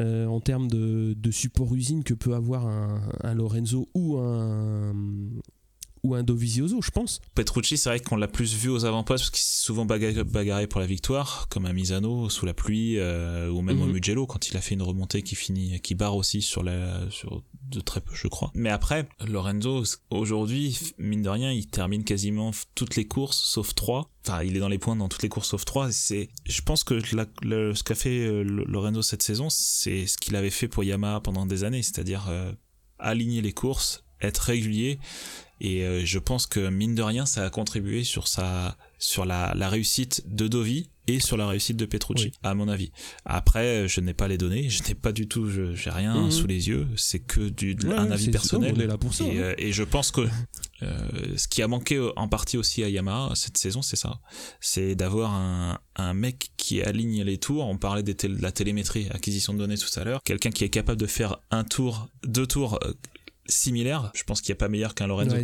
euh, en termes de, support usine que peut avoir un Lorenzo ou un, ou un Dovizioso, je pense. Petrucci, c'est vrai qu'on l'a plus vu aux avant-postes parce qu'il s'est souvent bagarré pour la victoire, comme à Misano sous la pluie, euh, ou même au mhm. Mugello quand il a fait une remontée qui finit, qui barre aussi sur la, sur de très peu, je crois. Mais après, Lorenzo, aujourd'hui, mine de rien, il termine quasiment toutes les courses sauf trois. Enfin, il est dans les points dans toutes les courses sauf trois. C'est, je pense que ce qu'a fait euh, Lorenzo cette saison, c'est ce qu'il avait fait pour Yamaha pendant des années, c'est-à-dire euh, aligner les courses, être régulier et euh, je pense que mine de rien, ça a contribué sur sa, sur la, la réussite de Dovi et sur la réussite de Petrucci, à mon avis. Après, je n'ai pas les données, je n'ai pas du tout, je j'ai rien mhm. sous les yeux, c'est que du un avis personnel. là pour ça, et, hein. euh, et, je pense que euh, ce qui a manqué en partie aussi à Yamaha cette saison, c'est ça, c'est d'avoir un, un mec qui aligne les tours. On parlait de la télémétrie, acquisition de données tout à l'heure, quelqu'un qui est capable de faire un tour, deux tours similaire. Je pense qu'il n'y a pas meilleur qu'un Lorenzo.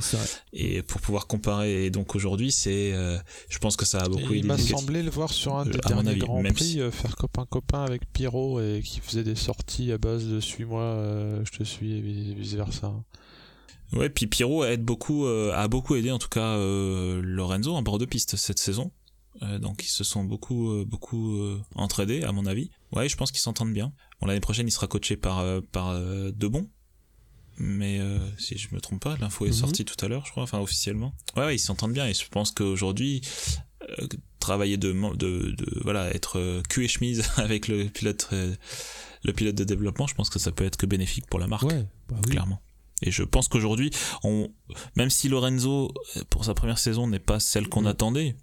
et pour pouvoir comparer, et donc aujourd'hui, c'est, euh, je pense que ça a beaucoup aidé. Il m'a semblé le voir sur un des euh, derniers Grands Prix, euh, faire copain-copain avec Pierrot et qui faisait des sorties à base de suis-moi, je te suis et vice versa. Ouais, puis Pierrot aide beaucoup, a beaucoup aidé en tout cas Lorenzo en bord de piste cette saison. donc ils se sont beaucoup beaucoup entraidés à mon avis. Ouais, je pense qu'ils s'entendent bien. Bon l'année prochaine il sera coaché par par Debon mais euh, si je me trompe pas, l'info est mhm. sortie tout à l'heure, je crois, enfin officiellement. Ouais, ouais ils s'entendent bien et je pense qu'aujourd'hui, euh, travailler de, de, de, voilà, être euh, cul et chemise [laughs] avec le pilote, le pilote de développement, je pense que ça peut être que bénéfique pour la marque, ouais, bah clairement. Et je pense qu'aujourd'hui, on, même si Lorenzo pour sa première saison n'est pas celle qu'on attendait,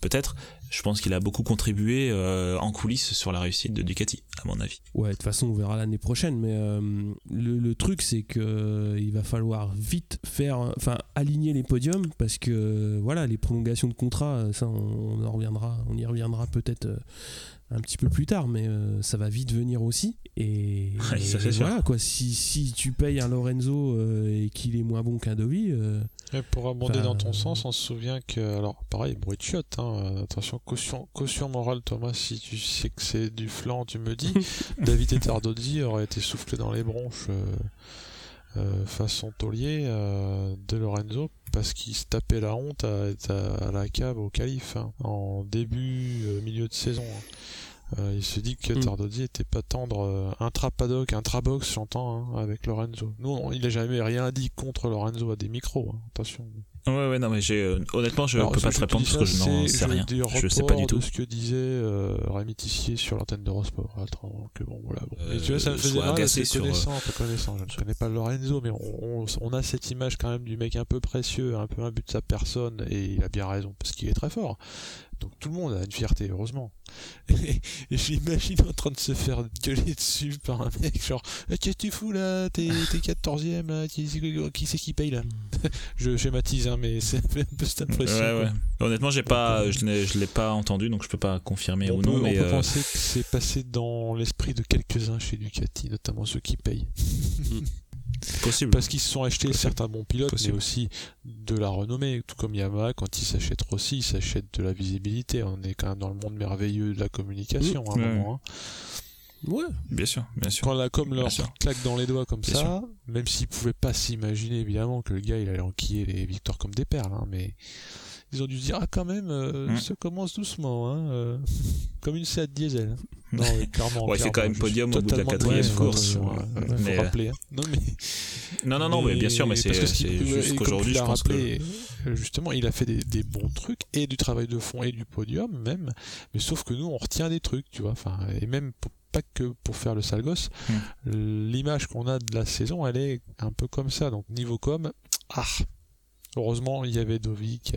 peut-être, je pense qu'il a beaucoup contribué euh, en coulisses sur la réussite de Ducati, à mon avis. Ouais, de toute façon, on verra l'année prochaine. Mais euh, le, truc, c'est que euh, il va falloir vite faire, enfin, aligner les podiums parce que voilà, les prolongations de contrat, ça, on, en reviendra, on y reviendra peut-être un petit peu plus tard, mais euh, ça va vite venir aussi. Et, voilà, quoi. Si, si, tu payes un Lorenzo euh, et qu'il est moins bon qu'un Dovi. Euh, pour abonder dans ton sens, on se souvient que. Alors, pareil, bruit de chiotte, hein, attention, caution, caution morale, Thomas, si tu sais que c'est du flanc, tu me dis. [laughs] David Etardozzi aurait été soufflé dans les bronches. façon taulier de Lorenzo parce qu'il se tapait la honte à, la cave au calife hein, en début milieu de saison hein. Euh, il se dit que mm. Tardozzi était pas tendre euh, intra-paddock, intra-box, j'entends, hein, avec Lorenzo. Nous, il a jamais rien dit contre Lorenzo à des micros, hein, attention. Ouais, ouais, non, mais j'ai, euh, honnêtement, je peux pas te répondre parce que je n'en sais rien. Je sais pas du tout. ce que disait euh, Rémi Tissier sur l'antenne de Rosport. Attends, que bon, voilà. Bon. tu vois, ça me faisait mal, connaissant, sur... connaissant. Je ne connais pas Lorenzo, mais on, on, on, a cette image quand même du mec un peu précieux, un peu imbu de sa personne, et il a bien raison, parce qu'il est très fort. Donc tout le monde a une fierté, heureusement. [laughs] Et, j'imagine en train de se faire gueuler dessus par un mec, genre eh, Qu'est-ce que tu fous là? T'es 14ème là? Qui, c'est qui paye là? [laughs] Je schématise, hein, mais c'est un peu cette impression. Ouais, ouais. Honnêtement, j'ai pas, euh, je l'ai pas entendu, donc je peux pas confirmer ou non. mais on peut euh, penser que c'est passé dans l'esprit de quelques-uns chez Ducati, notamment ceux qui payent. [laughs] Possible. Parce qu'ils se sont achetés certains bons pilotes, mais aussi de la renommée. Tout comme Yamaha, quand ils s'achètent aussi, ils s'achètent de la visibilité. On est quand même dans le monde merveilleux de la communication à un moment. Hein. Ouais, bien sûr, bien sûr. Quand la com leur claque dans les doigts comme ça, même s'ils pouvaient pas s'imaginer évidemment que le gars il allait enquiller les victoires comme des perles, hein, mais ils ont dû se dire ah quand même euh, mm. ça commence doucement hein, euh, [laughs] comme une Seat diesel hein. non clairement ouais, il fait quand même podium au bout de la quatrième course mais, rappeler, hein. non mais [laughs] non non non mais, bien sûr mais c'est juste qu'aujourd'hui je pense rappelé, que justement il a fait des, des, bons trucs et du travail de fond et du podium même mais sauf que nous on retient des trucs tu vois enfin et même pas que pour faire le sale gosse mm. l'image qu'on a de la saison elle est un peu comme ça donc niveau com ah heureusement il y avait Dovi qui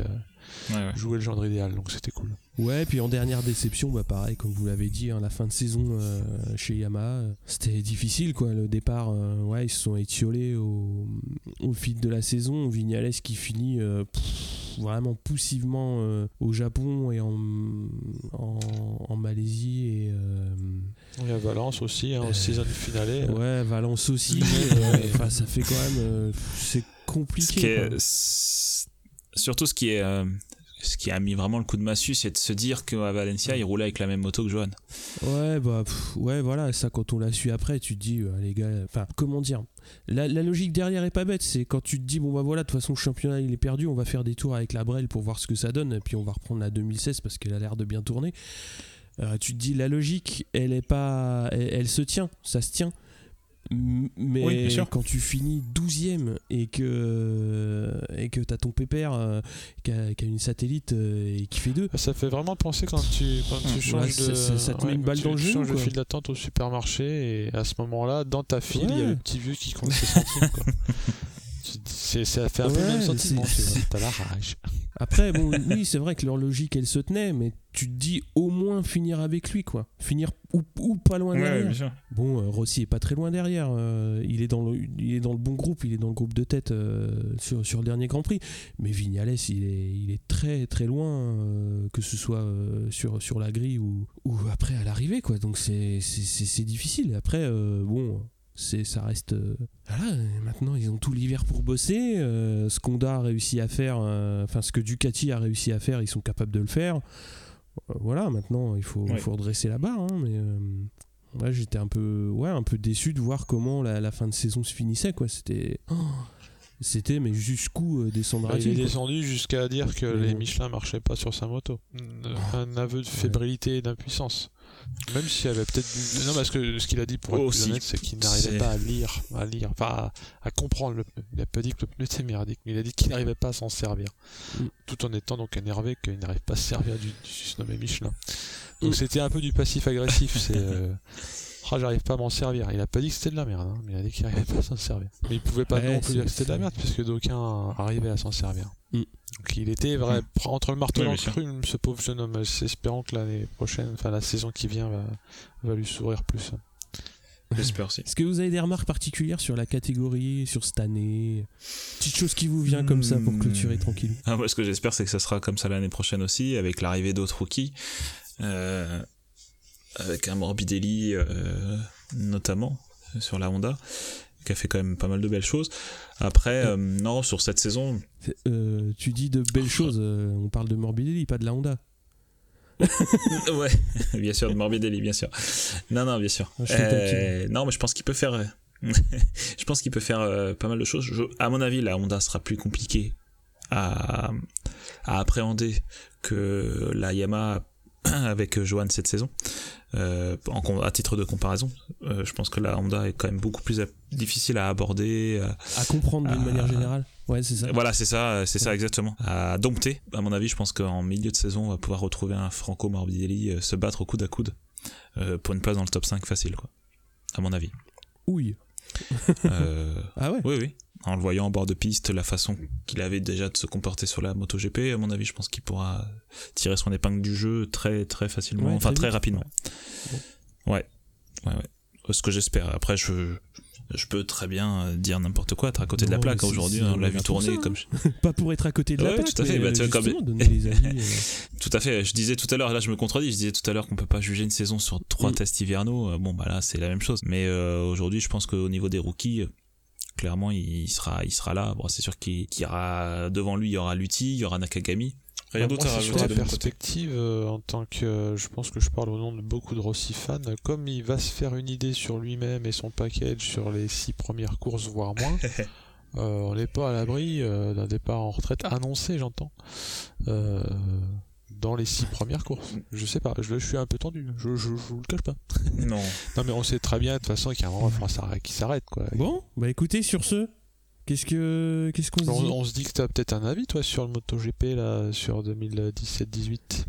jouer le genre idéal, donc c'était cool. Ouais, puis en dernière déception, bah pareil, comme vous l'avez dit, hein, la fin de saison euh, chez Yamaha, c'était difficile quoi. Le départ, euh, ouais, ils se sont étiolés au, au, fil de la saison. Vignales qui finit euh, vraiment poussivement au Japon et en, en, Malaisie et. y à Valence aussi, en hein, saison finale. Ouais, Valence aussi. [laughs] Enfin, ça fait quand même. c'est compliqué. surtout ce qui est ce qui a mis vraiment le coup de massue, c'est de se dire qu'à Valencia, il roulait avec la même moto que Johan. Ouais, bah, ouais, voilà, ça, quand on l'a su après, tu te dis, euh, les gars, enfin, comment dire la, logique derrière est pas bête, c'est quand tu te dis, bon, bah voilà, de toute façon, le championnat, il est perdu, on va faire des tours avec la Brel pour voir ce que ça donne, et puis on va reprendre la 2016 parce qu'elle a l'air de bien tourner. Euh, tu te dis, la logique, elle est pas. elle se tient, ça se tient. Mais quand tu finis 12ème et que, et que tu as ton pépère euh, qui, a, une satellite euh, et qui fait deux. Ça fait vraiment penser quand tu, quand tu changes de. Ça, te met une balle dans le jeu. Tu changes de fil d'attente au supermarché et à ce moment-là, dans ta file, il y a le petit vieux qui compte ses centimes. Quoi. [laughs] ça fait un peu le même sentiment. T'as la rage. [laughs] Après, bon, oui, c'est vrai que leur logique, elle se tenait, mais tu te dis au moins finir avec lui, quoi. Finir ou, pas loin derrière. Bon, euh, Rossi est pas très loin derrière. Euh, il, est dans le, il est dans le bon groupe, il est dans le groupe de tête euh, sur, sur le dernier Grand Prix. Mais Vignales, il est, il est très très loin, que ce soit sur, sur la grille ou, ou après à l'arrivée, quoi. Donc c'est difficile. Après, bon c'est ça reste voilà maintenant ils ont tout l'hiver pour bosser ce qu'Onda a réussi à faire enfin ce que Ducati a réussi à faire ils sont capables de le faire euh, voilà, maintenant il faut, faut redresser la barre. Hein, mais euh, j'étais un peu, ouais, un peu déçu de voir comment la, fin de saison se finissait. Quoi. C'était. Oh, c'était, mais jusqu'où euh, descendra Il est descendu jusqu'à dire que les Michelin marchaient pas sur sa moto. Un aveu de fébrilité et d'impuissance. Même s'il avait peut-être Non, parce que ce qu'il a dit pour être Aussi, plus honnête, c'est qu'il n'arrivait pas à lire, à lire, enfin à, comprendre le pneu. Il a pas dit que le pneu était merdique, mais il a dit qu'il n'arrivait pas à s'en servir. Mm. Tout en étant donc énervé qu'il n'arrive pas à se servir du, du nommé Michelin. Donc mm. c'était un peu du passif agressif. c'est. Euh, [laughs] Ah, j'arrive pas à m'en servir. Il a pas dit que c'était de la merde, hein, mais il a dit qu'il n'arrivait pas à s'en servir. Mais il pouvait pas Ouais, non plus dire que c'était de la merde, puisque d'aucuns arrivaient à s'en servir. Mm. Donc il était vrai, entre le marteau Oui, et bien l'enclume, ce pauvre jeune homme, espérant que l'année prochaine, enfin la saison qui vient, va, va lui sourire plus. J'espère aussi. Est-ce que vous avez des remarques particulières sur la catégorie, sur cette année? Petite chose qui vous vient comme ça pour Hmm. clôturer tranquille. Ah, moi, ce que j'espère, c'est que ça sera comme ça l'année prochaine aussi, avec l'arrivée d'autres rookies, euh, avec un Morbidelli euh, notamment sur la Honda, qui a fait quand même pas mal de belles choses. Après, euh, non, sur cette saison, euh, tu dis de belles choses, euh, on parle de Morbidelli, pas de la Honda. [laughs] ouais, [laughs] bien sûr, de Morbidelli, bien sûr. Non, non, bien sûr. Ah, Euh, non, mais je pense qu'il peut faire. euh, [laughs] je pense qu'il peut faire euh, pas mal de choses. Je- à mon avis, la Honda sera plus compliquée à, à appréhender que la Yamaha [clears throat] avec Johan cette saison. Euh, en, à titre de comparaison, euh, je pense que la Honda est quand même beaucoup plus à- difficile à aborder, à- À comprendre d'une manière générale. Ouais, c'est ça. voilà, c'est ça, c'est ça exactement. À dompter. À mon avis, je pense qu'en milieu de saison, on va pouvoir retrouver un Franco Morbidelli euh, se battre au coude à coude euh, pour une place dans le top 5 facile, quoi. À mon avis. Ouille. Euh, [laughs] Ah ouais oui, oui. En le voyant en bord de piste, la façon qu'il avait déjà de se comporter sur la MotoGP, à mon avis, je pense qu'il pourra tirer son épingle du jeu très, très facilement, Ouais, enfin très vite. rapidement. Ouais, ouais, ouais. Ce que j'espère. Après, je, je peux très bien euh, dire n'importe quoi, être à côté de la plaque. Aujourd'hui, c'est- on l'a vu tourner comme. [laughs] Pas pour être à côté de la plaque, tout à fait, mais bah, euh, [laughs] [laughs] Tout à fait. Je disais tout à l'heure, là je me contredis, je disais tout à l'heure qu'on peut pas juger une saison sur trois Mm. tests hivernaux. Euh, Bon bah là c'est la même chose. Mais euh, aujourd'hui, je pense qu'au niveau des rookies, euh, clairement il sera, il sera là. Bon, c'est sûr qu'il qu'il y aura devant lui, il y aura Lutti, il y aura Nakagami. Rien d'autre à c'est sur rajouter la de perspective, euh, en tant que, euh, je pense que je parle au nom de beaucoup de Rossi fans, comme il va se faire une idée sur lui-même et son package sur les six premières courses, voire moins, [laughs] euh, on n'est pas à l'abri euh, d'un départ en retraite annoncé, j'entends, euh, dans les six premières courses. Je sais pas, je, je suis un peu tendu, je, je, je vous le cache pas. Non. [laughs] Non mais on sait très bien de toute façon qu'il y a un moment, qu'il s'arrête quoi. Bon, bah écoutez, sur ce, qu'est-ce que qu'est-ce qu'on se On, dit on se dit que t'as peut-être un avis toi sur le MotoGP là, sur 2017-18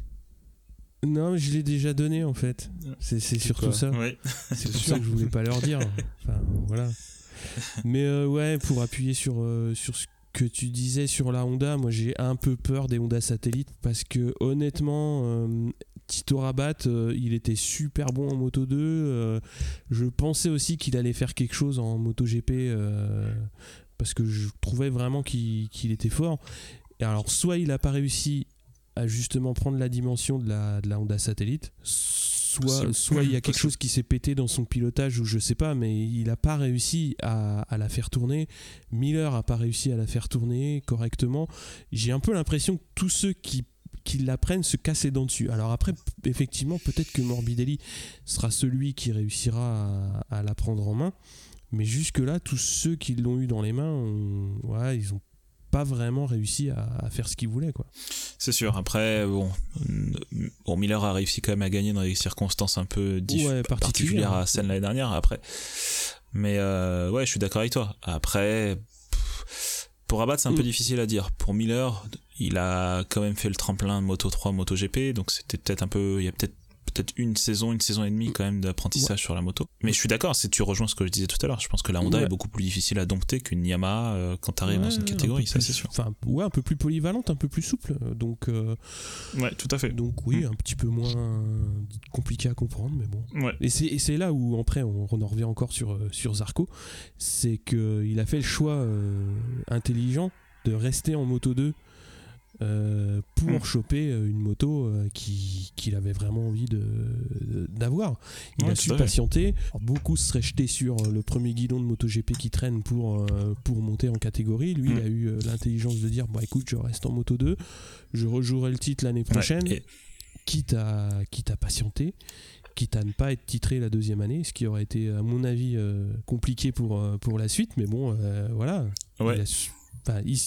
Non, mais je l'ai déjà donné en fait. C'est c'est surtout ça. Oui. C'est pour sûr. ça que je voulais pas leur dire. Enfin, voilà. Mais euh, ouais, pour appuyer sur, euh, sur ce que tu disais sur la Honda, moi j'ai un peu peur des Honda satellites parce que honnêtement, euh, Tito Rabat, euh, il était super bon en Moto 2. euh, je pensais aussi qu'il allait faire quelque chose en Moto GP parce que je trouvais vraiment qu'il était fort. Et alors, soit il n'a pas réussi à justement prendre la dimension de la, de la Honda satellite, Soit il y a quelque chose qui s'est pété dans son pilotage ou je sais pas, mais il n'a pas réussi à, à la faire tourner. Miller a pas réussi à la faire tourner correctement. J'ai un peu l'impression que tous ceux qui qui la prennent se cassent les dents dessus. Alors après, effectivement, peut-être que Morbidelli sera celui qui réussira à, à la prendre en main. Mais jusque-là, tous ceux qui l'ont eu dans les mains, ont- ouais, ils ont pas vraiment réussi à, à faire ce qu'ils voulaient. Quoi. C'est sûr. Après, bon, euh, bon, Miller a réussi quand même à gagner dans des circonstances un peu Ouais, particulières à Seine l'année dernière. Après, mais euh, ouais, je suis d'accord avec toi. Après, pour Rabat, c'est un peu Mm. difficile à dire. Pour Miller, il a quand même fait le tremplin Moto 3, Moto GP, donc c'était peut-être un peu, il y a peut-être peut-être une saison, une saison et demie quand même d'apprentissage sur la moto. Mais je suis d'accord, c'est tu rejoins ce que je disais tout à l'heure. Je pense que la Honda Ouais. est beaucoup plus difficile à dompter qu'une Yamaha euh, quand t'arrives dans Ouais, une un catégorie, ça c'est sûr. Enfin, ouais, un peu plus polyvalente, un peu plus souple. Donc, euh, Ouais, tout à fait. donc oui, Mm. un petit peu moins compliqué à comprendre, mais bon. Ouais. Et c'est, là où, après, on, on en revient encore sur, euh, sur Zarco, c'est qu'il a fait le choix euh, intelligent de rester en moto 2 euh, pour Mm. choper euh, une moto euh, qui- qu'il avait vraiment envie d'avoir. Il Ouais, a su patienter. Alors, beaucoup se seraient jetés sur le premier guidon de MotoGP qui traîne pour, pour monter en catégorie. Lui, il a eu l'intelligence de dire bah, écoute, je reste en moto 2, je rejouerai le titre l'année prochaine Ouais, et- quitte à, quitte à patienter, quitte à ne pas être titré la deuxième année, ce qui aurait été, à mon avis, euh, compliqué pour, pour la suite. Mais bon, euh, voilà. Ouais. Il a su- enfin, il-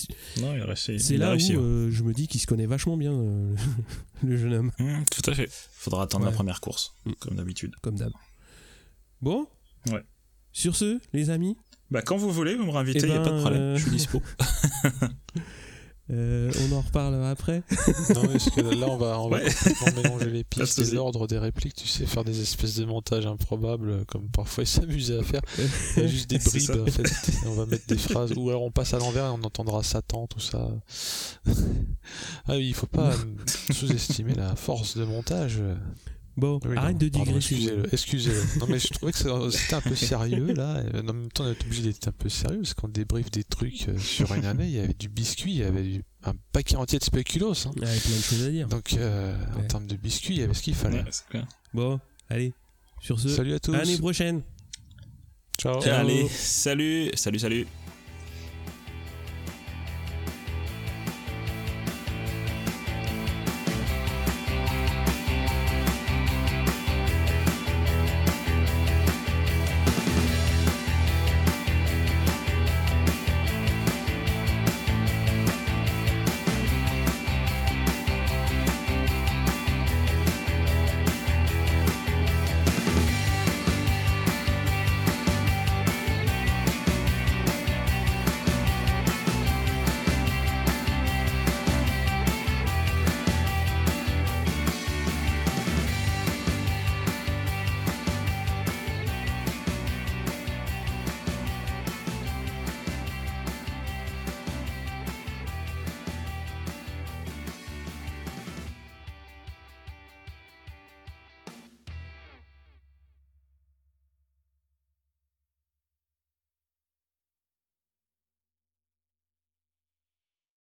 Non, il c'est il là réussi, où ouais. euh, je me dis qu'il se connaît vachement bien, euh, [laughs] le jeune homme, Mmh, tout à fait. Faudra attendre la première course, Mm. comme d'habitude. comme d'hab. Bon Ouais. Sur ce, les amis, Bah, quand vous voulez, vous me réinvitez, Eh il a pas ben, de problème. euh, Je suis dispo. [laughs] [laughs] Euh, on en reparle après. non, parce que là, on va, on va Ouais. complètement mélanger les de pistes et l'ordre des répliques, tu sais, faire des espèces de montages improbables, euh, comme parfois ils s'amusaient à faire. Il y a juste des [laughs] bribes, en fait. Et on va mettre des phrases, ou alors on passe à l'envers et on entendra Satan, tout ça. [laughs] ah oui, il faut pas sous-estimer la force de montage. Bon, Oui, arrête non, de digresser. Excusez-le, excusez-le. Non, mais je trouvais que c'était un peu [laughs] sérieux là. et En même temps, on est obligé d'être un peu sérieux parce qu'on débriefe des trucs euh, sur une année. Il y avait du biscuit, il y avait un paquet entier de spéculoos. hein. Il y avait plein de choses à dire. Donc, euh, en termes de biscuits, il y avait ce qu'il fallait. Ouais. Bon, allez. Sur ce, Salut à tous. à l'année prochaine. Ciao. Ciao. Allez, salut, salut, salut.